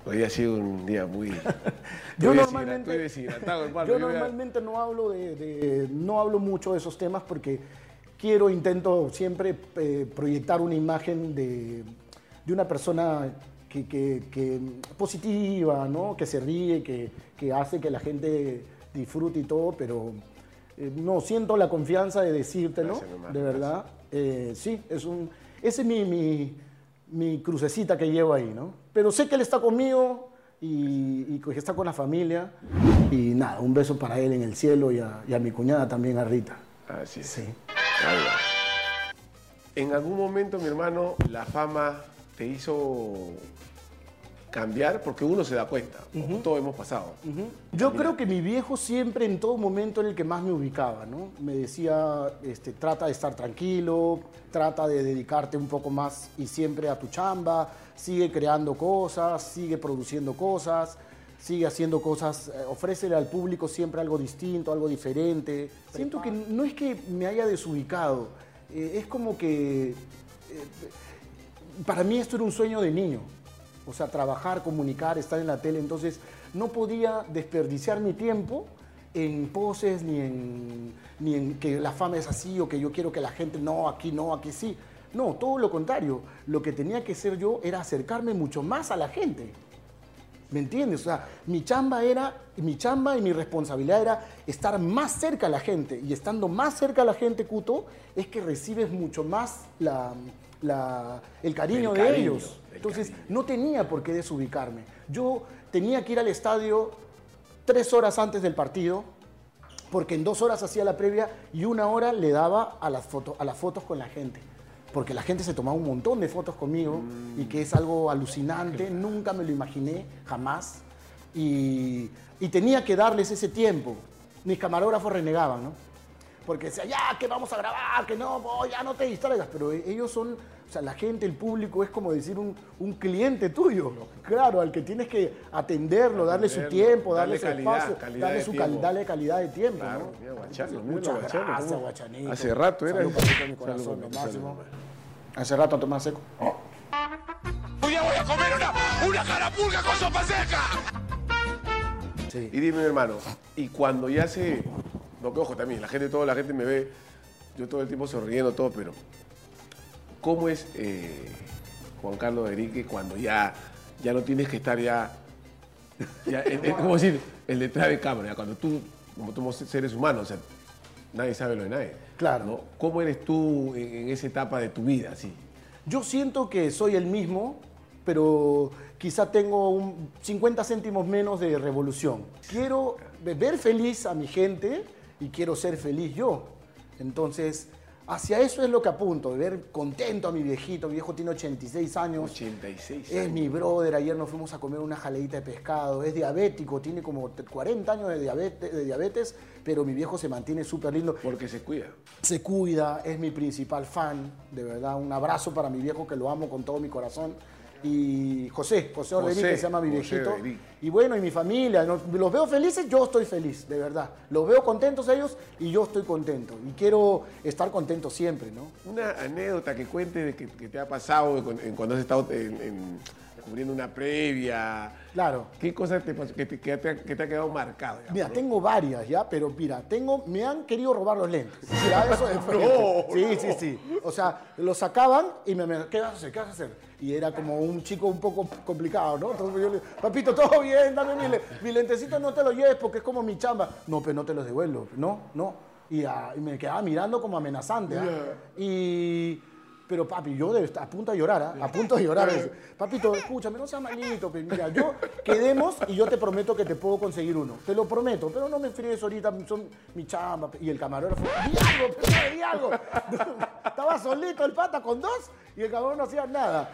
Hoy ha sido un día muy... Yo normalmente, Estoy deshidratado, hermano. yo normalmente no hablo de, de- no hablo mucho de esos temas porque quiero, intento siempre eh, proyectar una imagen de, de una persona que, que- que positiva, ¿no? que se ríe, que, que hace que la gente disfrute y todo, pero eh, no siento la confianza de decírtelo, Gracias, de verdad. Eh, sí, es un, ese es mi, mi, mi crucecita que llevo ahí, ¿no? Pero sé que él está conmigo y, que está con la familia. Y nada, un beso para él en el cielo y a, y a mi cuñada también, a Rita. Así es. Sí. Ahí va. En algún momento, mi hermano, la fama te hizo cambiar porque uno se da cuenta. como Todos hemos pasado. Yo creo que mi viejo siempre en todo momento era el que más me ubicaba, ¿no? Me decía, este, trata de estar tranquilo, trata de dedicarte un poco más y siempre a tu chamba, sigue creando cosas, sigue produciendo cosas, sigue haciendo cosas, eh, ofrécele al público siempre algo distinto, algo diferente. Siento que no es que me haya desubicado, eh, es como que... eh, para mí esto era un sueño de niño. O sea, trabajar, comunicar, estar en la tele. Entonces, no podía desperdiciar mi tiempo en poses ni en, ni en que la fama es así o que yo quiero que la gente, no, aquí no, aquí sí. No, todo lo contrario. Lo que tenía que ser yo era acercarme mucho más a la gente. ¿Me entiendes? O sea, mi chamba era, mi chamba y mi responsabilidad era estar más cerca a la gente. Y estando más cerca a la gente, Cuto, es que recibes mucho más la, la- el cariño El de cariño, ellos. Entonces, no tenía por qué desubicarme. Yo tenía que ir al estadio tres horas antes del partido, porque en dos horas hacía la previa y una hora le daba a las, foto- a las fotos con la gente. Porque la gente se tomaba un montón de fotos conmigo y que es algo alucinante, nunca me lo imaginé, jamás. Y, y tenía que darles ese tiempo. Mis camarógrafos renegaban, ¿no? Porque decía, ya, que vamos a grabar, que no, oh, ya no te distraigas. Pero e- ellos son, o sea, la gente, el público es como decir un, un cliente tuyo. Claro, al que tienes que atenderlo, darle su tiempo, darle, darle su calidad, espacio, calidad darle, de su tiempo. cal- darle calidad de tiempo. Claro, ¿no? mira, Guachano, Entonces, mira, muchas Guachano, gracias, ¿cómo? Guachanito. Hace rato era Salud, eso. papito, mi corazón, Salud, lo papito, máximo. salud. Hace rato Tomás Seco. Hoy día voy a comer una, una carapulga con sopa seca. Sí. Y dime, hermano, y cuando ya se. No, que ojo también, la gente, toda la gente me ve, yo todo el tiempo sonriendo, todo, pero. ¿Cómo es eh, Juan Carlos Enrique cuando ya, ya no tienes que estar ya. ya es, es como decir, el detrás de cámara, cuando tú, como somos seres humanos, o sea, nadie sabe lo de nadie. Claro. ¿no? ¿Cómo eres tú en, esa etapa de tu vida, así? Yo siento que soy el mismo, pero quizá tengo un 50 céntimos menos de revolución. Quiero ver feliz a mi gente y quiero ser feliz yo. Entonces, hacia eso es lo que apunto, de ver contento a mi viejito. Mi viejo tiene 86 años. 86 Es años. mi brother, ayer nos fuimos a comer una jaleita de pescado, es diabético, tiene como 40 años de diabetes, de diabetes pero mi viejo se mantiene súper lindo Porque se cuida. se cuida, es mi principal fan, de verdad. Un abrazo para mi viejo que lo amo con todo mi corazón. Y José, José José, que se llama mi viejito. Y bueno, y mi familia, los veo felices, yo estoy feliz, de verdad. Los veo contentos ellos y yo estoy contento. Y quiero estar contento siempre, ¿no? Una anécdota que cuente de que, que te ha pasado cuando has estado en- en- cubriendo una previa. Claro. ¿Qué cosa te que te, que te ha, que te ha quedado marcado? Mira, no? tengo varias ya, pero mira, tengo, me han querido robar los lentes. Eso. No, sí, sí, sí. O sea, los sacaban y me, me ¿qué vas a hacer? ¿Qué vas a hacer? Y era como un chico un poco complicado, ¿no? Entonces yo le papito, todo bien, dame mi, le- mi lentecito, no te lo lleves porque es como mi chamba. No, pero no te los devuelvo. No, no. Y, ah, y me quedaba mirando como amenazante. ¿ah? Y... Pero papi, yo de- a punto de llorar, ¿ah? a punto de llorar. Papito, escúchame, no seas malito. pe, Mira, yo quedemos y yo te prometo que te puedo conseguir uno. Te lo prometo, pero no me fríes ahorita, son mi chamba. pe". Y el camarógrafo, di algo, di algo. Estaba solito el pata con dos y el camarón no hacía nada.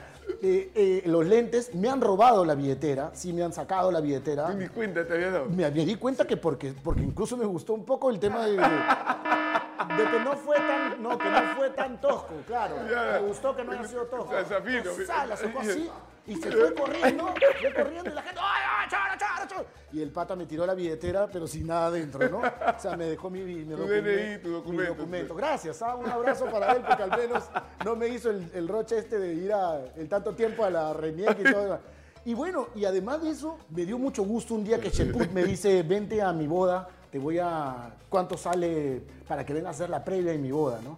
Eh, eh, los lentes me han robado la billetera, sí me han sacado la billetera. Ni cuenta te había dado. Me, me di cuenta que porque, porque incluso me gustó un poco el tema de, de, de que no fue tan no, que no fue tan tosco, claro. Ya. Me gustó que no haya sido tosco. Zafino. Sa- la sacó así y se fue corriendo, fue corriendo y la gente, ¡ay, ay, chara, chara, chara! Y el pata me tiró la billetera, pero sin nada dentro, ¿no? O sea, me dejó mi, mi, Tu documen- DNI, tu mi documento. documento. Gracias, ah, un abrazo para él, porque al menos no me hizo el, el roche este de ir a, el tanto tiempo a la Reniec y todo. Y bueno, y además de eso, me dio mucho gusto un día que Cheput me dice, vente a mi boda, te voy a... ¿Cuánto sale para que venga a hacer la previa en mi boda, no?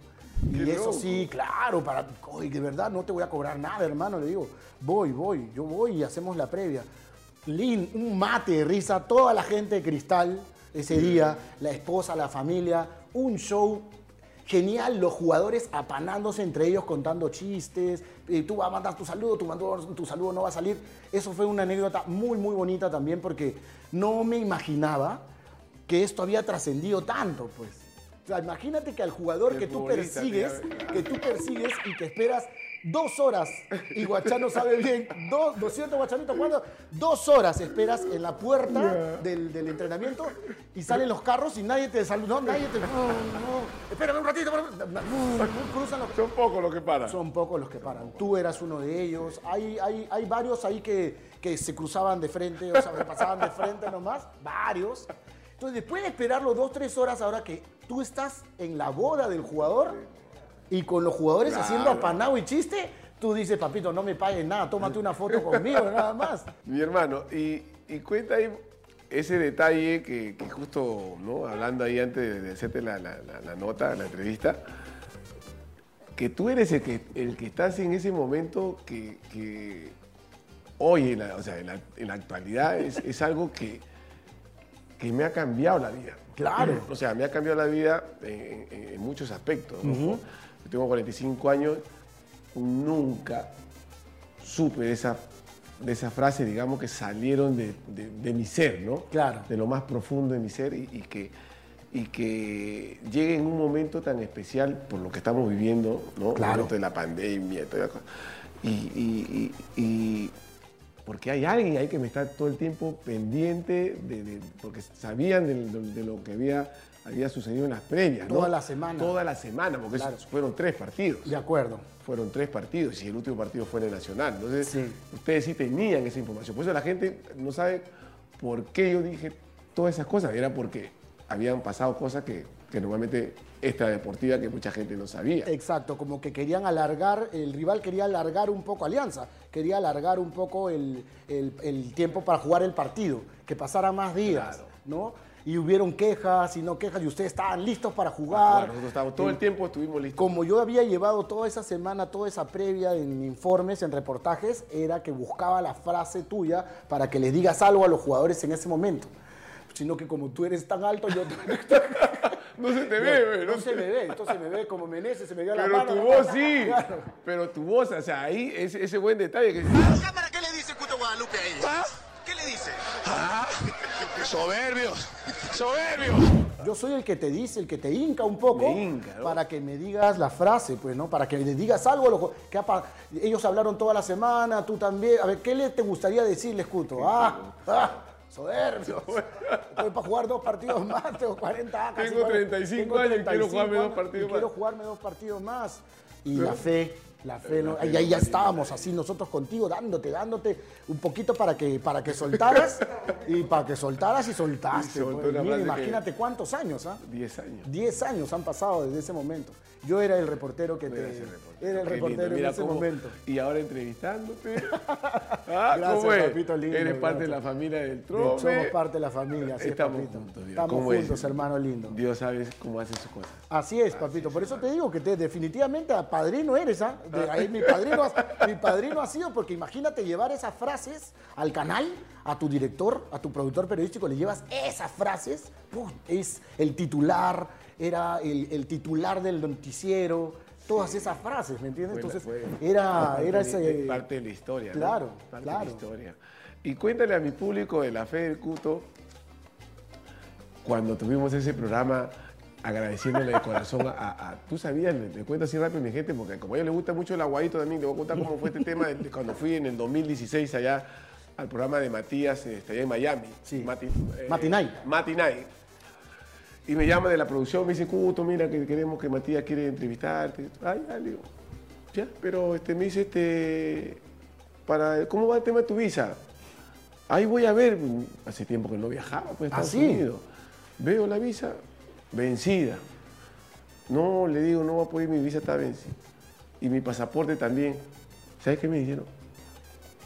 Y eso loco. sí, claro, para... Oye, de verdad, no te voy a cobrar nada, hermano, le digo. Voy, voy, yo voy y hacemos la previa. Lin, un mate de risa, toda la gente de Cristal ese día, la esposa, la familia, un show genial, los jugadores apanándose entre ellos contando chistes, eh, tú vas a mandar tu saludo, tu saludo no va a salir. Eso fue una anécdota muy, muy bonita también porque no me imaginaba que esto había trascendido tanto, pues. O sea, imagínate que al jugador El que tú persigues, que tú persigues y que esperas dos horas, y Guachano sabe bien, dos, 200 Guachanitos jugando, dos horas esperas en la puerta del, del entrenamiento y salen los carros y nadie te saluda, no, nadie te... No, no, espérame un ratito, cruzan los... Son pocos los que paran. Son pocos los que paran. Tú eras uno de ellos. Hay, hay, hay varios ahí que, que se cruzaban de frente, o sea, pasaban de frente nomás. Varios. Entonces, después de esperarlo dos, tres horas, ahora que tú estás en la boda del jugador y con los jugadores Claro. haciendo apanado y chiste, tú dices, papito, no me pagues nada, tómate una foto conmigo, nada más. Mi hermano, y, y cuenta ahí ese detalle que, que justo, ¿no? Hablando ahí antes de, hacerte la, la- la- la nota, la entrevista, que tú eres el que, el que estás en ese momento que, que hoy, en la, o sea, en la, en la actualidad, es, es algo que, que me ha cambiado la vida. Claro. O sea, me ha cambiado la vida en, en- en muchos aspectos. ¿no? Yo tengo 45 años, nunca supe de esa, de esa frase, digamos, que salieron de, de- de mi ser, ¿no? Claro. De lo más profundo de mi ser y, y que, y que llegue en un momento tan especial por lo que estamos viviendo, ¿no? Claro. El momento de la pandemia y toda la cosa. Y, y- y- y porque hay alguien ahí que me está todo el tiempo pendiente, de, de- porque sabían de, de- de lo que había, había sucedido en las previas. ¿no? Toda la semana. Toda la semana, porque Claro. fueron tres partidos. De acuerdo. Fueron tres partidos y el último partido fue en el Nacional. Entonces, Sí. ustedes sí tenían esa información. Por eso la gente no sabe por qué yo dije todas esas cosas. Era porque habían pasado cosas que, que normalmente extradeportiva que mucha gente no sabía. Exacto, como que querían alargar, el rival quería alargar un poco Alianza, quería alargar un poco el, el- el tiempo para jugar el partido, que pasara más días, Claro. ¿no? Y hubieron quejas y no quejas y ustedes estaban listos para Bueno, jugar. nosotros estábamos todo el tiempo estuvimos listos. Como yo había llevado toda esa semana, toda esa previa en informes, en reportajes, era que buscaba la frase tuya para que le digas algo a los jugadores en ese momento. Sino que como tú eres tan alto, yo No se te ve, güey, no no se me ve, entonces me ve como Menezes, se me dio la Pero mano. tu la voz mano. sí. Claro. Pero tu voz, o sea, ahí ese, ese buen detalle que cámara, ¿qué le dice Cuto Guadalupe ahí? ¿Qué le dice? Soberbios, soberbios. Yo soy el que te dice, el que te hinca un poco hinca, ¿no? para que me digas la frase, pues, ¿no? Para que le digas algo. a los que ellos hablaron toda la semana, tú también. A ver, ¿qué le te gustaría decirles, Cuto? Ah, ah, soberbios. Estoy para jugar dos partidos más, tengo 40 casi Tengo 40, 35 años y quiero jugarme dos partidos y quiero más. jugarme dos partidos más. Y la fe, la fe, ¿no? y ahí ya estábamos así nosotros contigo, dándote, dándote un poquito para que, para que soltaras y para que soltaras y soltaste. Y pues. Mira, imagínate cuántos años, ¿ah? 10 años. 10 años han pasado desde ese momento. Yo era el reportero que te. Era ese reportero. Era el reportero en ese cómo- momento. Y ahora entrevistándote. Ah, Gracias, ¿cómo es? papito lindo, Eres parte de la familia del Trome. Somos parte de la familia, sí, Estamos papito. juntos, Estamos ¿cómo es? juntos, hermano lindo. Dios sabe cómo hace sus cosas. Así es, papito. Por eso te digo que te, definitivamente a padrino eres, ¿ah? De ahí mi, padrino, mi padrino ha sido, porque imagínate llevar esas frases al canal, a tu director, a tu productor periodístico, le llevas esas frases, ¡pum! es el titular, era el, el titular del noticiero, todas esas frases, ¿me entiendes? Entonces, fue era, parte era de- ese... de parte de la historia. ¿no? Claro, Parte claro. de la historia. Y cuéntale a mi público de la fe del Cuto, cuando tuvimos ese programa, agradeciéndole de corazón a, a- Tú sabías, le, cuento así rápido a mi gente, porque como a ella le gusta mucho el aguadito también, le voy a contar cómo fue este tema de, cuando fui en el 2016 allá al programa de Matías, este, allá en Miami. Sí. Mati, Matinay. Matinay. Y me llama de la producción, me dice, Cuto, mira, que queremos que Matías quiere entrevistarte. Ay, ya, le digo, ya, pero este, me dice, este, para, ¿cómo va el tema de tu visa? Ahí voy a ver, hace tiempo que no viajaba, pues, a ¿Ah, Estados sí? Unidos. Veo la visa vencida. No, le digo, no va a poder, mi visa está vencida. Y mi pasaporte también. ¿Sabes qué me dijeron?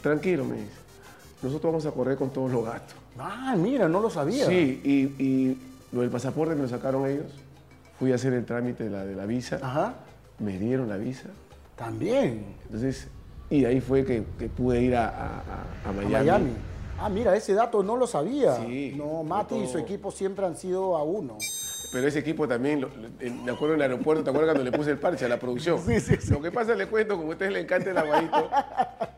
Tranquilo, me dice. Nosotros vamos a correr con todos los gastos. Ah, mira, no lo sabía. Sí, y, y lo del pasaporte me lo sacaron ellos. Fui a hacer el trámite de la, de la visa. Ajá. Me dieron la visa. También. Entonces, y ahí fue que, que pude ir a, a- a- a A Miami. Miami. Ah, mira, ese dato no lo sabía. Sí, no, Mati y su todo. equipo siempre han sido a uno. Pero ese equipo también, lo- me acuerdo en el aeropuerto, ¿te acuerdas cuando le puse el parche a la producción? Sí, sí, sí. Lo que pasa, le cuento, como a ustedes les encanta el aguadito,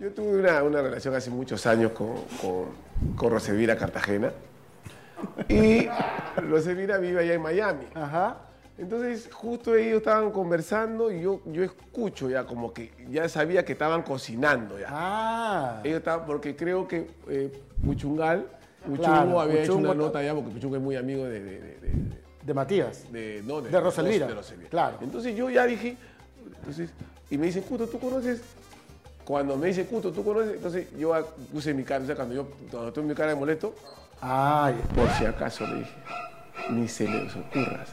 yo tuve una, una relación hace muchos años con, con, con Rosevira Cartagena. Y Rosevira vive allá en Miami. Ajá. Entonces, justo ellos estaban conversando y yo, yo escucho ya como que ya sabía que estaban cocinando ya. Ah. Ellos estaban, porque creo que eh, Puchungal, Puchungo Claro, había hecho una ta- nota allá, porque Puchungo es muy amigo de- de- de- de, De Matías. de, no, De Rosalvira, de Rosalvira. claro. Entonces yo ya dije, entonces, y me dicen, Cuto, ¿tú conoces? Cuando me dice Cuto, ¿tú conoces? Entonces yo puse mi cara, o sea, cuando yo cuando tuve mi cara de molesto, Ay. por si acaso le dije, ni se les ocurra,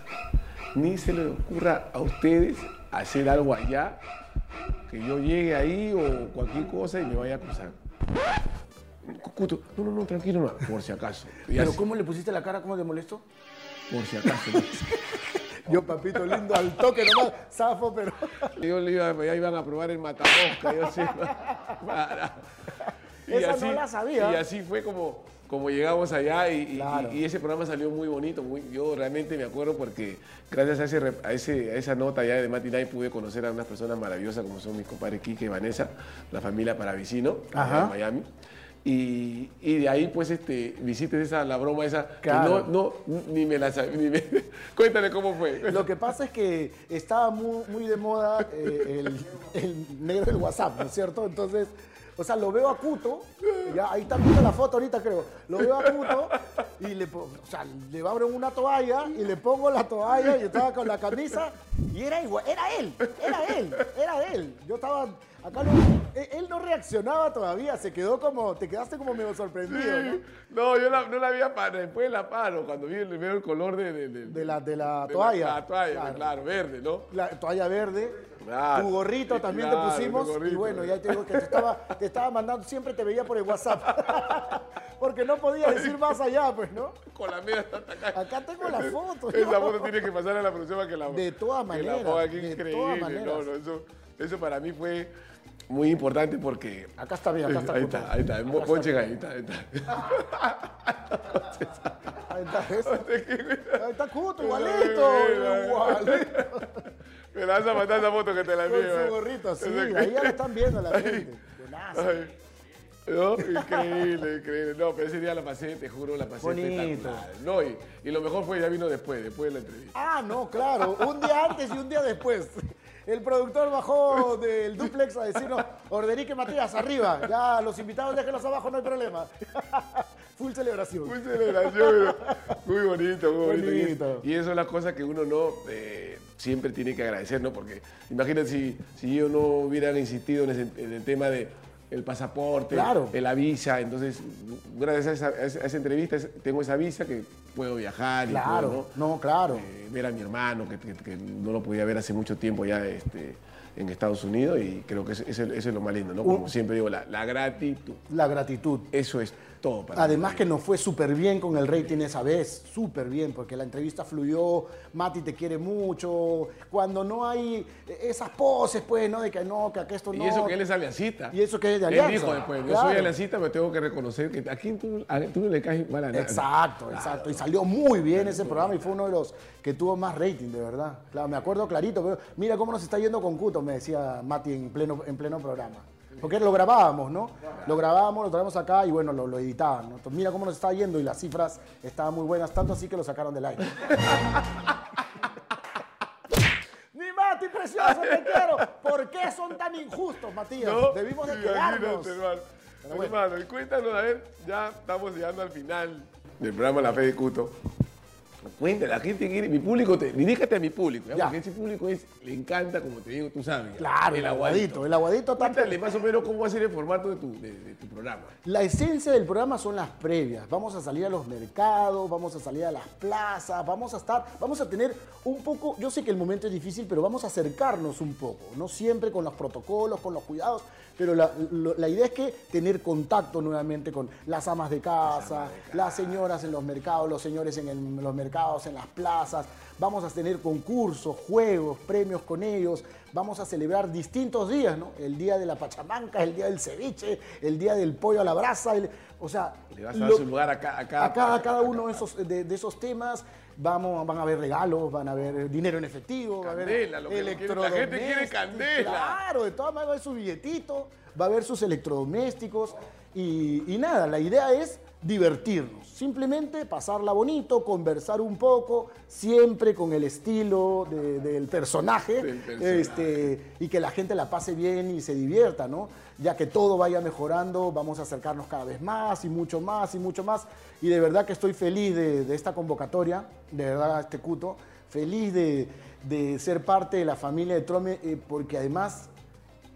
ni se les ocurra a ustedes hacer algo allá, que yo llegue ahí o cualquier cosa y me vaya a cruzar. No, no, no, tranquilo, no, por si acaso. Y Pero así, ¿cómo le pusiste la cara? ¿Cómo te molestó? por si acaso. Yo, papito lindo, al toque nomás, zafo, pero... Yo le iba, ya iban a probar el matamosca, yo sé. para. Esa no la sabía. Y así fue como, como llegamos allá y, y- Claro. y ese programa salió muy bonito. muy- yo realmente me acuerdo porque gracias a, ese, a, ese- a esa nota allá de Matinay pude conocer a unas personas maravillosas como son mis compadres Quique y Vanessa, la familia Paravicino, Ajá. en Miami. Y, y de ahí pues este, visites esa, la broma esa, que Claro. no, no, ni me la ni me- Cuéntale cómo fue. Lo que pasa es que estaba muy, muy de moda eh, el, el negro del WhatsApp, ¿no es cierto? Entonces, O sea, lo veo a Cuto, ya ahí está viendo la foto ahorita creo, lo veo a Cuto y le, o sea, le abro una toalla y le pongo la toalla y estaba con la camisa y era igual, era él, era él, era él. Yo estaba, acá no, él, él no reaccionaba todavía, se quedó como, te quedaste como medio sorprendido, ¿no? No, yo la- no la había para, después la paro, cuando vi el, veo el color de, de, de- De la, de la de toalla. La, toalla, Claro. claro. verde, ¿no? La toalla verde. Claro. Tu gorrito también claro, te pusimos. gorrito. Y bueno, ya te digo que te estaba, te estaba mandando, siempre te veía por el WhatsApp. Porque no podía decir más allá, pues, ¿no? Con la media hasta acá. Acá tengo la foto. Esa ¿no? foto tiene que pasar a la para que la De todas maneras, de increíble. todas maneras. No, no, eso, eso para mí fue muy importante porque. Acá está bien, acá está. ahí está, ahí está. Acá Mo- Ponchen ahí, ahí está, ahí está. Ahí está, ¿ves? Ahí está Cuto, igualito. Igualito. Me la vas a mandar esa foto que te la Con envío. su eh. gorrito, sí. Ahí ya lo están viendo la gente. Ay, ¿No? Increíble, increíble. No, pero ese día la pasé, te juro, la pasé Bonito. espectacular. No, y, y lo mejor fue, ya vino después, después de la entrevista. Ah, no, claro. Un día antes y un día después. El productor bajó del duplex a decirnos, Orderique Matías, arriba. Ya, los invitados déjenlos abajo, no hay problema. Full celebración. Muy celebración, muy bonito, muy bonito. Y es- Bonito. Y, eso es la cosa que uno no eh, siempre tiene que agradecer, ¿no? Porque imagínate si, si yo no hubiera insistido en, ese- en el tema de el pasaporte, Claro. la visa, entonces gracias a esa, a entrevista tengo esa visa que puedo viajar y Claro, no, claro. Eh, ver a mi hermano, que, que- que no lo podía ver hace mucho tiempo ya este, en Estados Unidos y creo que eso, eso- eso es lo más lindo, ¿no? Como siempre digo, la, la gratitud, La gratitud. eso es todo para Además que nos fue súper bien con el rating esa vez, súper bien, porque la entrevista fluyó, Mati te quiere mucho, cuando no hay esas poses, pues, ¿no? De que no, que esto no. Y eso que él es aliancita. Y eso que es de Él alianza. dijo después, yo soy aliancita, pero tengo que reconocer que a quién tú, a- tú no le caes mal a nadie. Exacto, exacto. Y salió muy bien ese programa y fue uno de los que tuvo más rating, de verdad. Claro, me acuerdo clarito, pero mira cómo nos está yendo con Cuto, me decía Mati en pleno, en pleno programa. Porque lo grabábamos, ¿no? Lo grabábamos, lo traemos acá y bueno, lo, lo editaban. ¿no? Entonces, mira cómo nos está yendo y las cifras estaban muy buenas, tanto así que lo sacaron del aire. ¡Mi Mati, precioso, te quiero! ¿Por qué son tan injustos, Matías? ¿No? Debimos de quedarnos. hermano. Bueno. Hermano, cuéntanos, a ver, ya estamos llegando al final del programa La Fe de Cuto. Cuéntale, la gente quiere, mi público, te, diríjate a mi público, ¿ya? Porque ese público es, le encanta, como te digo, tú sabes. Claro, el aguadito. El aguadito está Cuéntale más o menos cómo va a ser el formato de tu, de, de tu programa. La esencia del programa son las previas. Vamos a salir a los mercados, vamos a salir a las plazas, vamos a estar, vamos a tener un poco, yo sé que el momento es difícil, pero vamos a acercarnos un poco, no siempre con los protocolos, con los cuidados, pero la, lo- la idea es que tener contacto nuevamente con las amas de casa, las señoras en los mercados, los señores en, el- los mercados, en las plazas. Vamos a tener concursos, juegos, premios con ellos. Vamos a celebrar distintos días, ¿no? El día de la pachamanca, el día del ceviche, el día del pollo a la brasa. el- o sea, Le vas a dar lo- su lugar a, ca- a cada... a cada, a cada uno de esos, de, de esos temas vamos, van a haber regalos, van a haber dinero en efectivo, va a haber quiere- la gente quiere electrodomésticos, candela. Claro, de todas maneras va a haber su billetito, va a haber sus electrodomésticos y, y nada, la idea es divertirnos, simplemente pasarla bonito, conversar un poco, siempre con el estilo de- del personaje, este, y que la gente la pase bien y se divierta, ¿no? Ya que todo vaya mejorando, vamos a acercarnos cada vez más y mucho más y mucho más. Y de verdad que estoy feliz de, de esta convocatoria, de verdad, este cuto, feliz de, de ser parte de la familia de Trome, eh, porque además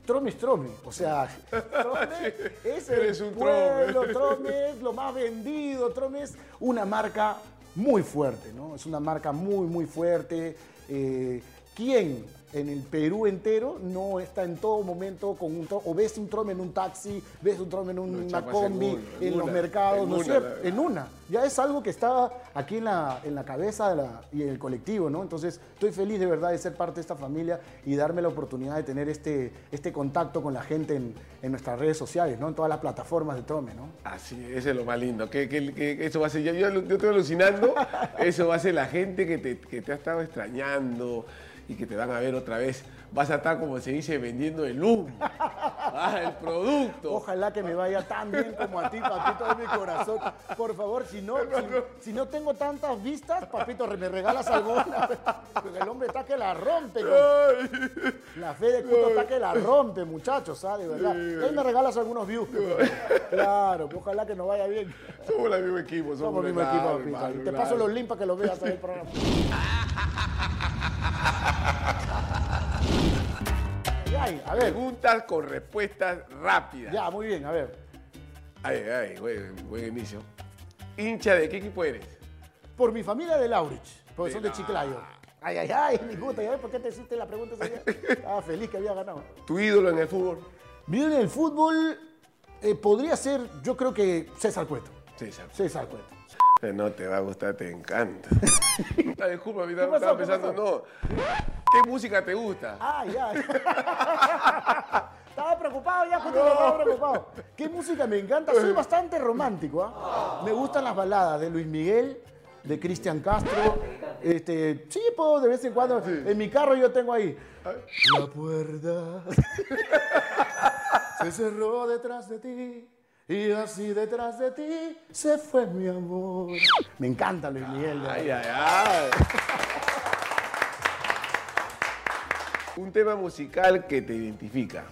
Trome es Trome, o sea, Trome es el un pueblo, Trome. Trome es lo más vendido, Trome es una marca muy fuerte, ¿no? Es una marca muy, muy fuerte. Eh, ¿Quién en el Perú entero no está en todo momento con un? O ves un Trome en un taxi, ves un Trome en una en combi, en los una, mercados, en ¿no es una, cierto? En una. Ya es algo que está aquí en la, en la cabeza de la- y en el colectivo, ¿no? Entonces, estoy feliz de verdad de ser parte de esta familia y darme la oportunidad de tener este, este contacto con la gente en, en nuestras redes sociales, ¿no? En todas las plataformas de Trome, ¿no? Así, ese es lo más lindo. Que, que- que eso va a ser, yo, yo, yo estoy alucinando, eso va a ser la gente que te, que te ha estado extrañando y que te van a ver otra vez. Vas a estar, como se dice, vendiendo el humo. Ah, el producto. Ojalá que me vaya tan bien como a ti, papito de mi corazón. Por favor, si no, si, si no tengo tantas vistas, papito, me regalas alguna. Porque el hombre está que la rompe. con- La fe de Cuto está que la rompe, muchachos, ¿sabes? De verdad. Ahí me regalas algunos views. Claro, ojalá que nos vaya bien. Somos el mismo equipo. Somos, Somos el mismo equipo, Te paso los links para que los veas en el programa. Ay, a ver, Preguntas con respuestas rápidas. ya, muy bien, a ver. Ay, ay, buen, buen inicio. ¿Hincha de qué equipo eres? Por mi familia de Laurich, porque son de. Chiclayo. Ay, ay, ay, mi gusta. ¿Ya ves por qué te hiciste la pregunta ese día? Estaba feliz que había ganado. ¿Tu ídolo en el fútbol? Miren, el fútbol eh, podría ser, yo creo que César Cueto. César. César Cueto. No te va a gustar, te encanta. Ah, Disculpa, mi pasó? estaba ¿Qué pensando, no. ¿Qué música te gusta? Ah, ya. Estaba preocupado ya, justo estaba preocupado. ¿Qué música me encanta? Soy bastante romántico, ¿ah? Me gustan las baladas de Luis Miguel, de Cristian Castro. Este, sí, puedo de vez en cuando. En mi carro yo tengo ahí. La puerta se cerró detrás de ti. Y así detrás de ti se fue mi amor. Me encanta Luis Miguel. de Ay, ay, ay. Un tema musical que te identifica.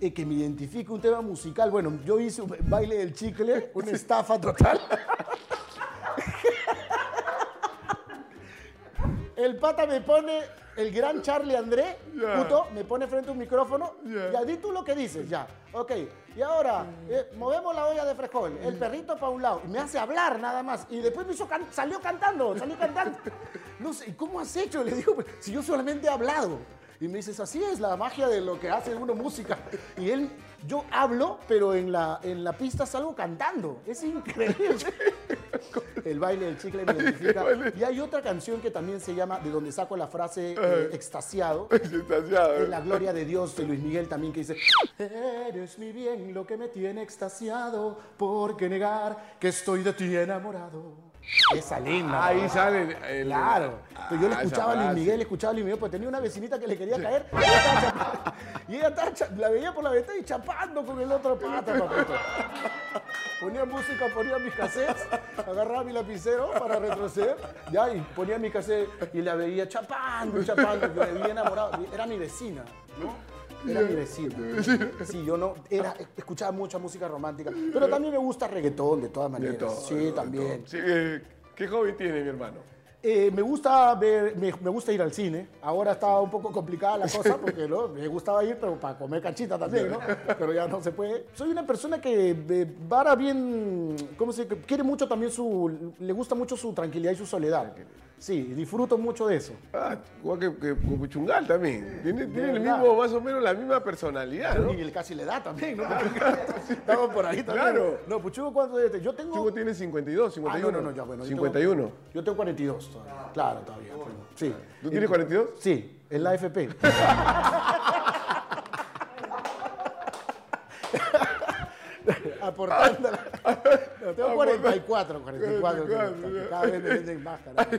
eh, que me identifique un tema musical. Bueno, yo hice un baile del chicle, una estafa total. El pata me pone, el gran Charlie André, puto, me pone frente a un micrófono. Ya. Ya, di tú lo que dices, ya. Ok, y ahora, eh, movemos la olla de frijol, el perrito para un lado, y me hace hablar nada más. Y después me hizo can- salió cantando, salió cantando. No sé, ¿y ¿cómo has hecho? Le digo, si yo solamente he hablado. Y me dices, así es la magia de lo que hace uno música. Y él, yo hablo, pero en la, en la pista salgo cantando. Es increíble. El baile del chicle me identifica. Y hay otra canción que también se llama, de donde saco la frase eh, extasiado. Extasiado. En la gloria de Dios de Luis Miguel también que dice, eres mi bien lo que me tiene extasiado, ¿por qué negar que estoy de ti enamorado? Esa linda. Ahí sale el. Claro. Pero yo le Ah, escuchaba a Luis. Miguel, escuchaba a Luis Miguel, porque tenía una vecinita que le quería caer. Y ella estaba chapando. La veía por la ventana y chapando con el otro pata, papito. Ponía música, ponía mis cassettes, agarraba mi lapicero para retroceder, ya, y ponía mi cassette y la veía chapando, chapando, que me vi enamorado. Era mi vecina, ¿no? Era vecina. Sí, yo no, era, escuchaba mucha música romántica, pero también me gusta reggaetón, de todas De maneras. todo, sí, de también. Sí, eh, ¿Qué hobby tiene mi hermano? Eh, me gusta ver, me, me gusta ir al cine. Ahora está un poco complicada la cosa porque ¿no? me gustaba ir, pero para comer canchita también, ¿no? Pero ya no se puede. Soy una persona que eh, vara bien, ¿cómo se dice? Quiere mucho también su, le gusta mucho su tranquilidad y su soledad. Sí, disfruto mucho de eso. Ah, igual que, que como Chungal también. Tiene, tiene el mismo, más o menos la misma personalidad, ¿no? Y él casi le da también, ¿no? Estamos por ahí también. Claro. No, Puchugo, ¿cuánto es? Yo tengo... Chugo tiene 52, Ah, 51. no, no, no, ya, bueno. yo tengo- 51. Yo tengo 42 todavía. Claro, todavía. tengo. Sí. ¿Tú tienes 42? Sí, en la AFP. Aportándola. No, tengo 44, 44. ya. Cada vez me venden más, carajo.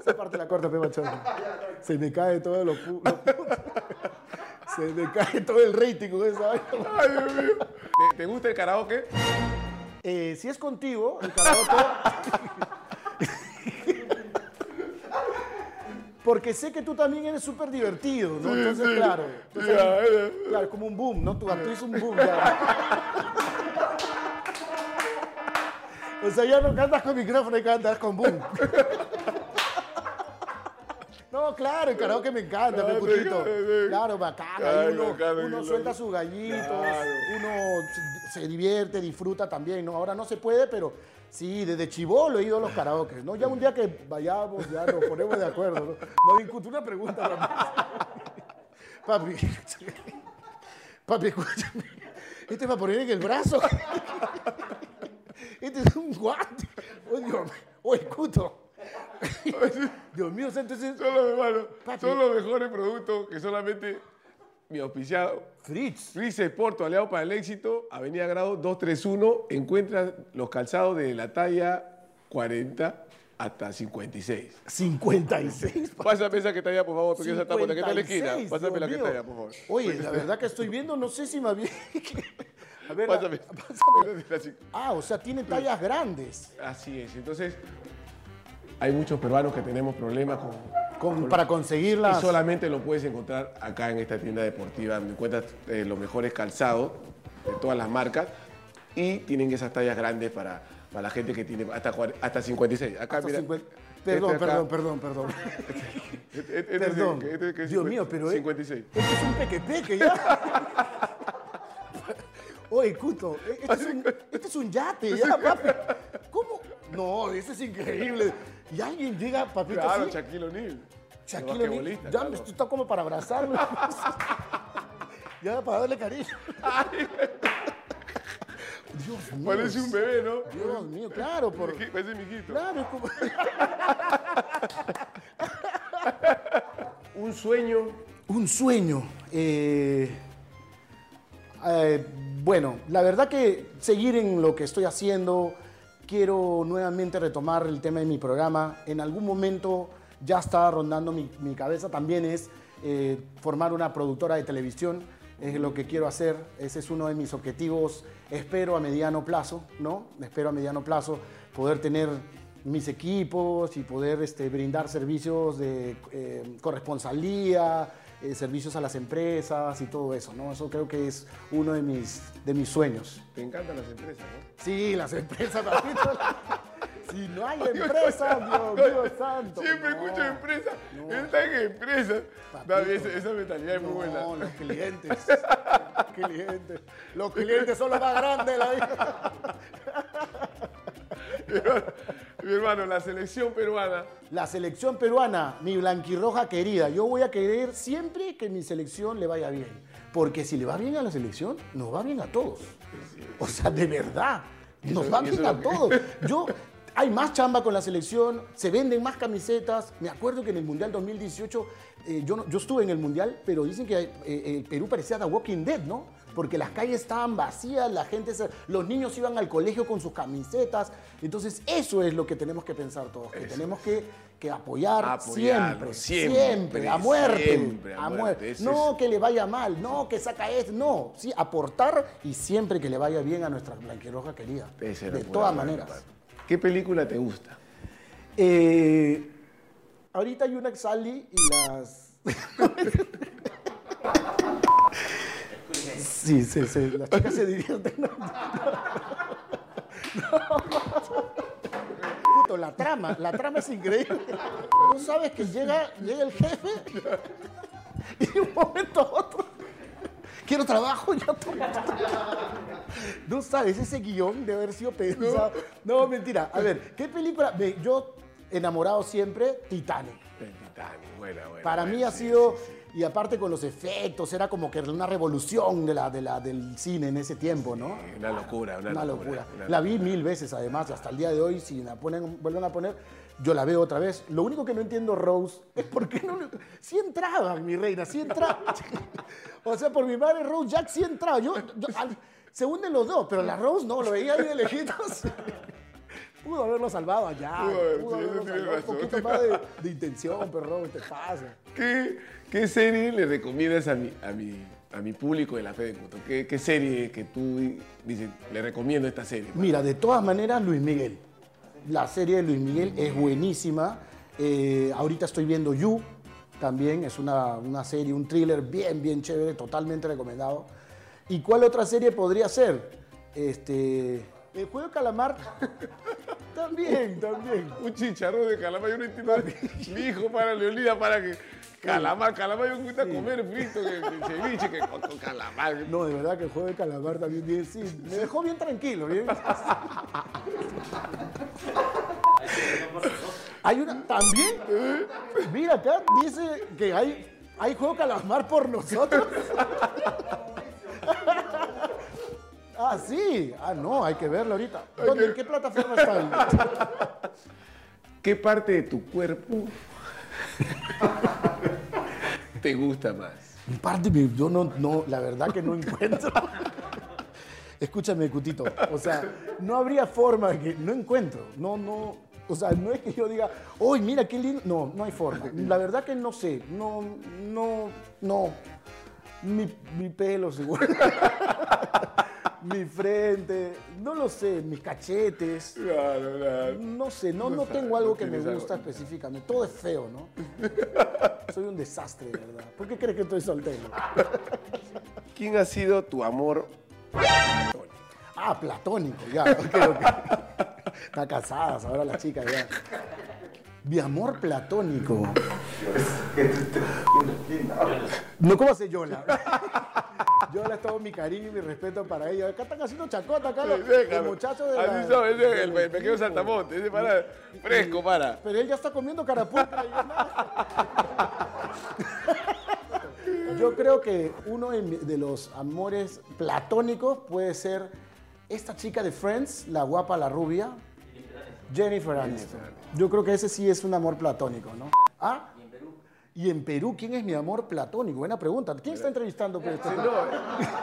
Esa parte la corta, pe machón. Se me cae todo lo pu- lo puto. Se me cae todo el rating con esa vaina. Ay, Dios mío. ¿Te, te gusta el karaoke? Eh, si es contigo, el karaoke. Porque sé que tú también eres súper divertido, ¿no? Entonces, claro. Entonces, claro, es como un boom, ¿no? Tu acto es un boom. ya. O sea, ya no cantas con micrófono y cantas con boom. No, claro, el karaoke me encanta, Claro, sí. Claro, bacán. Claro, uno, bacán, uno claro. suelta sus gallitos, Claro. uno se, divierte, disfruta también, ¿no? Ahora no se puede, pero sí, desde chivolo he ido a los karaokes, ¿no? Ya un día que vayamos, ya nos ponemos de acuerdo, ¿no? No, discuto una pregunta. Papi, papi, escúchame. Este es para poner en el brazo. Este es un guante. Oh, Dios mío. Oye, cuto. Dios mío, entonces... Son los, hermanos, Papi. son los mejores productos que solamente mi auspiciado. Fritz. Fritz Sport, tu aliado para el éxito, Avenida Grado 231, encuentras los calzados de la talla 40, hasta 56. 56. Pásame esa que está allá, por favor, porque esa está por aquí está en la esquina. 56, Pásame la que Dios está mío. allá, por favor. Oye, la verdad que estoy viendo, no sé si más bien. A ver, Pásame. pásame. Ah, o sea, tiene tallas grandes. Así es. Entonces, hay muchos peruanos que tenemos problemas con, Con- para Y conseguirlas. solamente lo puedes encontrar acá en esta tienda deportiva, donde encuentras eh, los mejores calzados de todas las marcas y tienen esas tallas grandes para, para la gente que tiene hasta, hasta 56. Acá, hasta mira. 50. Perdón, este acá, perdón, perdón, perdón. este- este es Perdón. este que es Dios 50, mío, pero. eh, 56. Este es un pequepeque ya. Oye, Cuto, eh, este es, un, este es un yate ya, papi. ¿Cómo? No, este es increíble. Y alguien llega, papito, Claro, así. Shaquille O'Neal. Shaquille O'Neal, Ya, claro. esto está como para abrazarlo. ya, para darle cariño. Dios mío. Parece un bebé, ¿no? Dios mío, claro, por... Parece mijito. Claro, es como... Un sueño. Un sueño. eh, eh, bueno, la verdad que seguir en lo que estoy haciendo, quiero nuevamente retomar el tema de mi programa. En algún momento ya estaba rondando mi, mi cabeza también es eh, formar una productora de televisión. Es lo que quiero hacer. Ese es uno de mis objetivos. Espero a mediano plazo, ¿no? Espero a mediano plazo poder tener mis equipos y poder este, brindar servicios de eh, corresponsalía, eh, servicios a las empresas y todo eso, ¿no? Eso creo que es uno de mis, de mis sueños. Te encantan las empresas, ¿no? Sí, las empresas, papito. Si no hay empresa, Dios mío santo. Siempre no. escucho empresa. Está en empresa. Papito. Esa, esa mentalidad es muy buena. No, los clientes. clientes. Los clientes son los más grandes de la vida. Mi hermano, la selección peruana. La selección peruana, mi blanquirroja querida, yo voy a querer siempre que mi selección le vaya bien. Porque si le va bien a la selección, nos va bien a todos. O sea, de verdad, nos va bien a todos. Yo, hay más chamba con la selección, se venden más camisetas. Me acuerdo que en el Mundial 2018, eh, yo, no- yo estuve en el Mundial, pero dicen que eh, el Perú parecía The Walking Dead, ¿no? Porque las calles estaban vacías, la gente, se- los niños iban al colegio con sus camisetas. Entonces, eso es lo que tenemos que pensar todos, que tenemos que, que apoyar Apoyarlo, siempre, siempre, siempre, a muerte. siempre, a a muerte. No que le vaya mal, no que saca esto, no. Sí, aportar y siempre que le vaya bien a nuestra blanquirroja querida. Ese de todas maneras. ¿Qué película te gusta? Eh, ahorita hay una que sale y las. Sí, sí, sí. Las chicas se divierten. No, Puto, la trama, la trama es increíble. Tú sabes que llega, llega el jefe y de un momento a otro. Quiero trabajo, ya toma. No sabes, ese guion de haber sido pensado. No, mentira. A ver, ¿qué película? Yo, enamorado siempre, Titanic. Titanic, buena, buena. Para buena, mí ha sido, sí, sí. Y aparte con los efectos, era como que una revolución de la, de la, del cine en ese tiempo, ¿no? Una locura, una, Una locura. una La vi mil veces además, hasta el día de hoy, si la ponen, vuelven a poner, yo la veo otra vez. Lo único que no entiendo, Rose, es por qué no... le- Sí entraban, mi reina, sí entraban. o sea, por mi madre, Rose Jack sí entraba. Yo, yo- al- se hunden los dos, pero la Rose no, lo veía ahí de lejitos. Pudo haberlo salvado allá. Pudo haber, Pudo sí, haberlo salvado. Un poquito más de, de intención, pero Rose, te pasa. ¿Qué, qué serie le recomiendas a mi, a mi, a mi público de la fe de Cuto? ¿Qué, qué serie que tú dices, le recomiendo esta serie? Mira, de todas maneras, Luis Miguel. La serie de Luis Miguel es buenísima. Eh, ahorita estoy viendo You, también es una, una serie, un thriller bien, bien chévere, totalmente recomendado. ¿Y cuál otra serie podría ser? Este, el juego de calamar. también, también. Un chicharrón de calamar, yo no entiendo. Mi hijo para Leonida para que. Calamar, calamar, yo me gusta comer frito, que, que ceviche, que con, con calamar. No, de verdad que el juego de calamar también bien, sí. Me dejó bien tranquilo, bien. Hay una, también, mira acá, dice que hay, hay juego de calamar por nosotros. Ah, sí. Ah, no, hay que verlo ahorita. ¿Dónde? ¿En qué plataforma está? ¿Qué parte de tu cuerpo te gusta más? En parte, me- yo no, no, la verdad que no encuentro. Escúchame, Cutito. O sea, no habría forma de que. No encuentro. No, no. O sea, no es que yo diga, uy, mira qué lindo. No, no hay forma. La verdad que no sé. No, no, no. Mi, mi pelo, seguro. mi frente, no lo sé, mis cachetes. Claro, claro. No sé, no, no No tengo algo no que me gusta algo. específicamente. Todo es feo, ¿no? Soy un desastre, de verdad. ¿Por qué crees que estoy soltero? ¿Quién ha sido tu amor? Ah, platónico, ya. Está casadas ahora las chicas ya. Mi amor platónico. No, ¿cómo hace Yola? Yola es todo mi cariño y mi respeto para ella. Acá están haciendo chacota, acá los, los muchachos de Así la- son, ese es el pe- pequeño saltamonte. Ese para fresco, para. Pero él ya está comiendo carapulcra y yo. Yo creo que uno de de los amores platónicos puede ser esta chica de Friends, la guapa, la rubia. Jennifer Aniston. Yo creo que ese sí es un amor platónico, ¿no? ¿Ah? ¿Y en Perú quién es mi amor platónico? Buena pregunta. ¿Quién está entrevistando por este?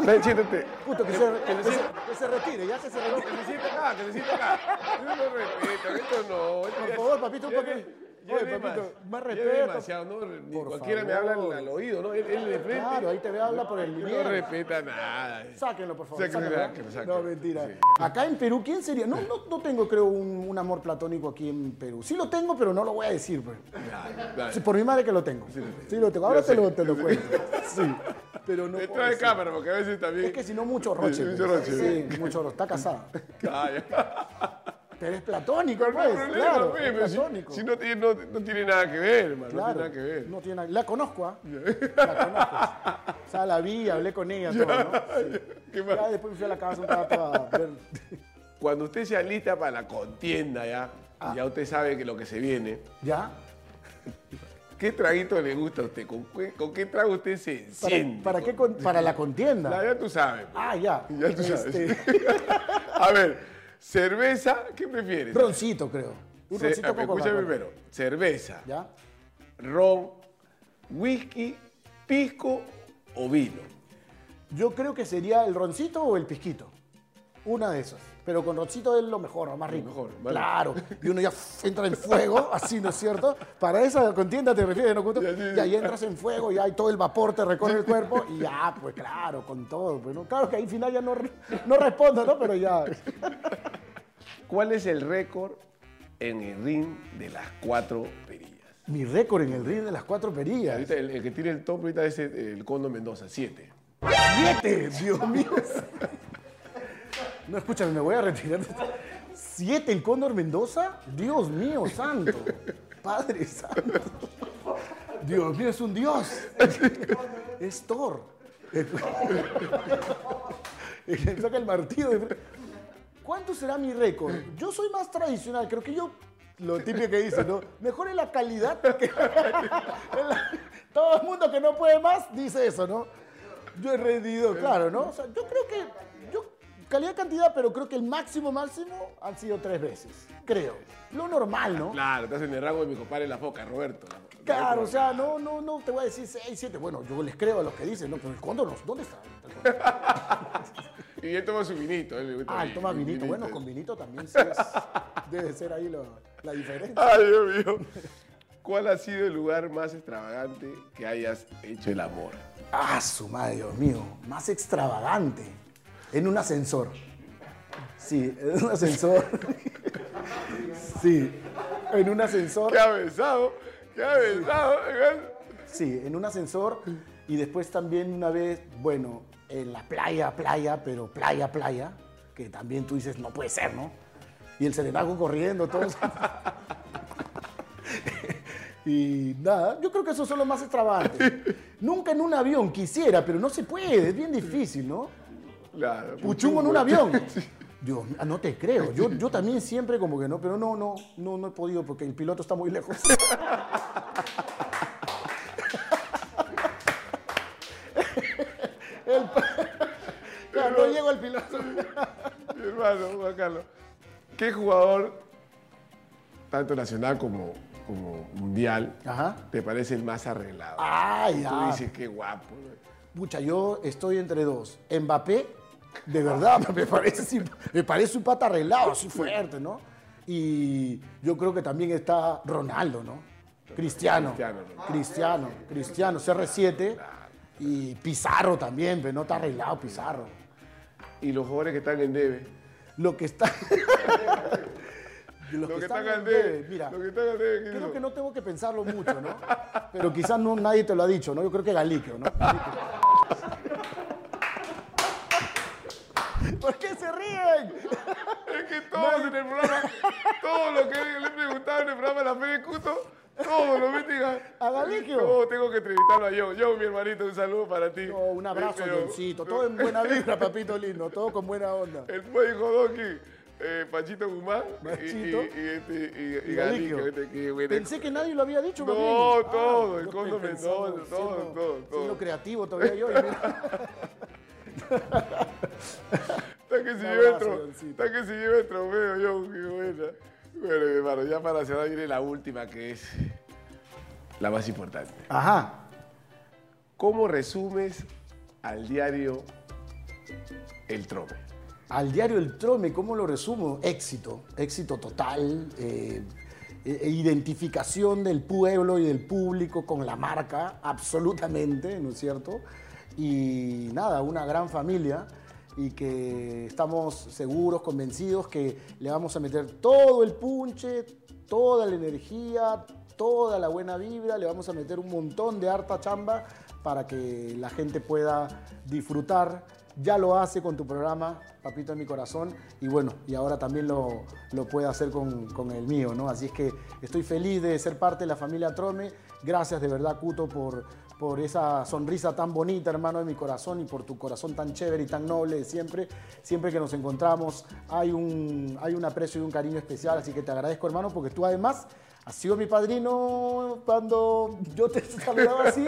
Ven, siéntate. Puto, que se, que se- que se retire, ya que se retire. Que se siente acá, que se siente acá. Yo no respeto, esto no. Por favor, papito, un poquito. Oye, papito, más respeto. demasiado, ¿no? Ni Por cualquiera me habla al, al oído, ¿no? Él, él de frente. Claro, ahí te ve, habla por el No bien. respeta nada. Sáquenlo, por favor. Sáquenlo, sáquenlo. sáquenlo, sáquenlo. No, mentira. Sí. Acá en Perú, ¿quién sería? No, no, no tengo, creo, un, un amor platónico aquí en Perú. Sí lo tengo, pero no lo voy a decir. Pues. Dale, dale. Sí, por mi madre que lo tengo. Sí, lo tengo. Ahora Yo te sé, lo, te lo cuento. Sí. Pero no. Detrás de cámara, porque a veces también. Es que si no, mucho roche. Mucho pues. roche. Sí, mucho roche. Está casada. Pero es platónico, no problema, Claro, pues, es pero si- platónico. Si, no, tiene, no, no tiene nada que ver, hermano. No tiene nada que ver. no tiene La conozco, ¿ah? La conozco. O sea, la vi, hablé con ella, todo, ¿no? Sí. ¿Qué más? Ya después me fui a la casa un rato a ver. Cuando usted se alista para la contienda ya, Ah. ya usted sabe que lo que se viene. ¿Ya? ¿Qué traguito le gusta a usted? ¿Con qué, con qué trago usted se ¿Para, siente? para qué? con- Para la contienda. La- ya tú sabes. pues. Ah, ya. Ya tú sabes. Este, A ver, cerveza, ¿qué prefieres? roncito, creo. Un Ce- roncito con escucha primero. Cerveza, ¿Ya? ron, whisky, pisco o vino. Yo creo que sería el roncito o el pisquito. Una de esas. Pero con roncito es lo mejor, lo más rico. mejor, vale. Claro. Y uno ya entra en fuego, así, ¿no es cierto? Para esa contienda te refieres, ¿no? Y ahí entras en fuego, ya hay todo el vapor te recorre el cuerpo y ya, pues claro, con todo. Pues, ¿no? Claro que ahí al final ya no, no respondo, ¿no? Pero ya. ¿Cuál es el récord en el ring de las cuatro perillas? Mi récord en el ring de las cuatro perillas. Ahorita el, el que tiene el top ahorita es el, el Condo Mendoza, siete. ¡Siete! Dios mío. No, escúchame, me voy a retirar. ¿Siete el Cóndor Mendoza? Dios mío, santo. Padre santo. Dios mío, es un dios. Es Thor. Saca el martillo. ¿Cuánto será mi récord? Yo soy más tradicional, creo que yo, lo típico que dice, ¿no? Mejor en la calidad Todo el mundo que no puede más dice eso, ¿no? Yo he rendido, claro, ¿no? O sea, yo creo que, yo, calidad, cantidad, pero creo que el máximo, máximo han sido tres veces, creo. Lo normal, ¿no? Claro, estás en el rango de mi compadre La Foca, Roberto. Claro, o sea, no, no, no te voy a decir seis, siete. Bueno, yo les creo a los que dicen, ¿no? Pero el cóndor, no, ¿dónde está? Y él toma su vinito. él Ah, él toma vin- vinito. Bueno, con vinito también sí es- debe ser ahí lo- la diferencia. Ay, Dios mío. ¿Cuál ha sido el lugar más extravagante que hayas hecho el amor? Ah, su madre, Dios mío. Más extravagante. En un ascensor. Sí, en un ascensor. Sí, en un ascensor. ¿Qué ha besado? ¿Qué ha besado? Sí, en un ascensor. Y después también una vez, bueno, en la playa, playa, pero playa, playa. Que también tú dices, no puede ser, ¿no? Y el serenago corriendo, todos. y nada, yo creo que esos son los más extravagantes. Nunca en un avión quisiera, pero no se puede, es bien difícil, ¿no? Claro. Puchungo en un avión. Dios, ah, no te creo. Yo, yo también siempre como que no, pero no, no, no, no he podido porque el piloto está muy lejos. El Claro, no llego al piloto. Mi hermano, Juan Carlos. ¿Qué jugador, tanto nacional como, como mundial, Ajá. te parece el más arreglado? Ay, Tú ya. dices, qué guapo. Pucha, yo estoy entre dos. Mbappé, de verdad, me parece, me parece un pata arreglado, así fuerte, ¿no? Y yo creo que también está Ronaldo, ¿no? Cristiano. Cristiano, ¿no? Cristiano, Cristiano, CR7. Y Pizarro también, pero no está arreglado Pizarro. Y los jugadores que están en debe. Lo que está. Los que están en debe. Mira, Los que están en debe. ¿quiénes creo que no tengo que pensarlo mucho, ¿no? Pero quizás no, nadie te lo ha dicho, ¿no? Yo creo que Galiquio, ¿no? ¿Por Es que todos en el programa, todo lo que le he preguntado en el programa de la Fe de Cuto, todo lo meten a... ¿A Galiquio? No, tengo que entrevistarlo a John. John, mi hermanito, un saludo para ti. No, un abrazo, Johncito. Todo en buena vibra, papito lindo. Todo con buena onda. El dijo Donkey, eh, Pachito Guzmán y, y, Pachito. y, este, y, y. Galiquio. este, Pensé que nadie lo había dicho. No, bien. todo, el yo Condo todo, todo, todo. Siendo creativo todavía yo. Está que si lleva el abrazo, tro- Johncito. está que si lleva el trofeo, John, qué buena. Bueno, mi hermano, ya para cerrar viene la última, que es la más importante. Ajá. ¿Cómo resumes al diario El Trome? Al diario El Trome, ¿cómo lo resumo? Éxito, éxito total, eh, eh, identificación del pueblo y del público con la marca, absolutamente, ¿no es cierto? Y nada, una gran familia y que estamos seguros, convencidos que le vamos a meter todo el punche, toda la energía, toda la buena vibra, le vamos a meter un montón de harta chamba para que la gente pueda disfrutar. Ya lo hace con tu programa, Papito en mi corazón, y bueno, y ahora también lo, lo puede hacer con, con el mío, ¿no? Así es que estoy feliz de ser parte de la familia Trome. Gracias de verdad, Cuto, por, por esa sonrisa tan bonita, hermano de mi corazón, y por tu corazón tan chévere y tan noble de siempre. Siempre que nos encontramos hay un, hay aprecio y un cariño especial, así que te agradezco, hermano, porque tú además has sido mi padrino cuando yo te saludaba así,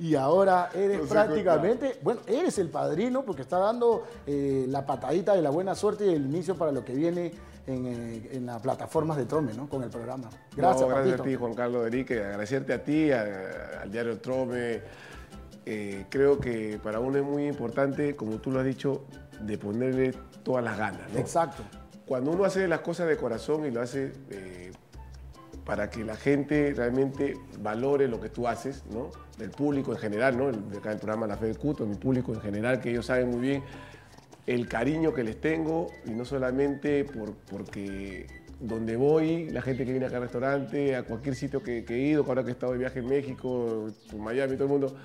y ahora eres prácticamente, bueno, eres el padrino porque está dando eh, la patadita de la buena suerte y el inicio para lo que viene en, eh, en las plataformas de Trome, ¿no? Con el programa. Gracias, No, gracias a ti, Juan Carlos Derique, agradecerte a ti, a- al diario Trome. Eh, creo que para uno es muy importante, como tú lo has dicho, de ponerle todas las ganas. ¿no? Exacto. Cuando uno hace las cosas de corazón y lo hace para que la gente realmente valore lo que tú haces, ¿no? El público en general, ¿no? El, de acá el programa La Fe del Cuto, mi público en general, que ellos saben muy bien el cariño que les tengo y no solamente por, porque donde voy, la gente que viene acá al restaurante, a cualquier sitio que, que he ido, ahora que he estado de viaje en México, en Miami, todo el mundo,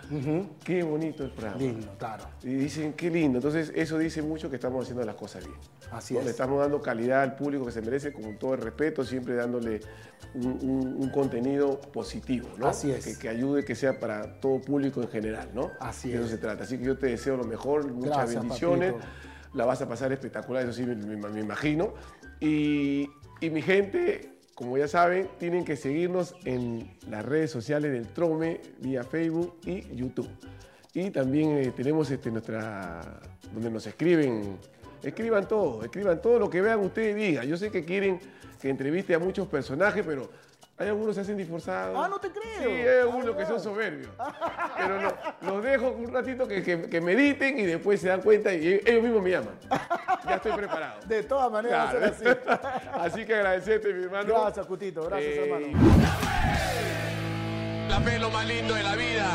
qué bonito el programa. Lindo, claro. Y dicen, qué lindo. Entonces, eso dice mucho que estamos haciendo las cosas bien. Así ¿no? es. Le estamos dando calidad al público que se merece, con todo el respeto, siempre dándole un, un- un contenido positivo, ¿no? Así es. Que, que ayude, que sea para todo público en general, ¿no? Así De eso es. se trata. Así que yo te deseo lo mejor, muchas Gracias, bendiciones. papito. La vas a pasar espectacular, eso sí, me, me- me imagino. Y, y mi gente, como ya saben, tienen que seguirnos en las redes sociales del Trome, vía Facebook y YouTube. Y también eh, tenemos este, nuestra, donde nos escriben, escriban todo, escriban todo lo que vean ustedes y digan. Yo sé que quieren que entreviste a muchos personajes, pero hay algunos que se hacen disforzados. Ah, no te creo. Sí, hay algunos Ah, que son soberbios. Pero lo- los dejo un ratito que, que- que mediten y después se dan cuenta y ellos mismos me llaman. Ya estoy preparado. De todas maneras, va a ser Claro. así. Así que agradecerte, mi hermano. Gracias, Cutito. Gracias, Eh, hermano. La fe es lo más lindo de la vida.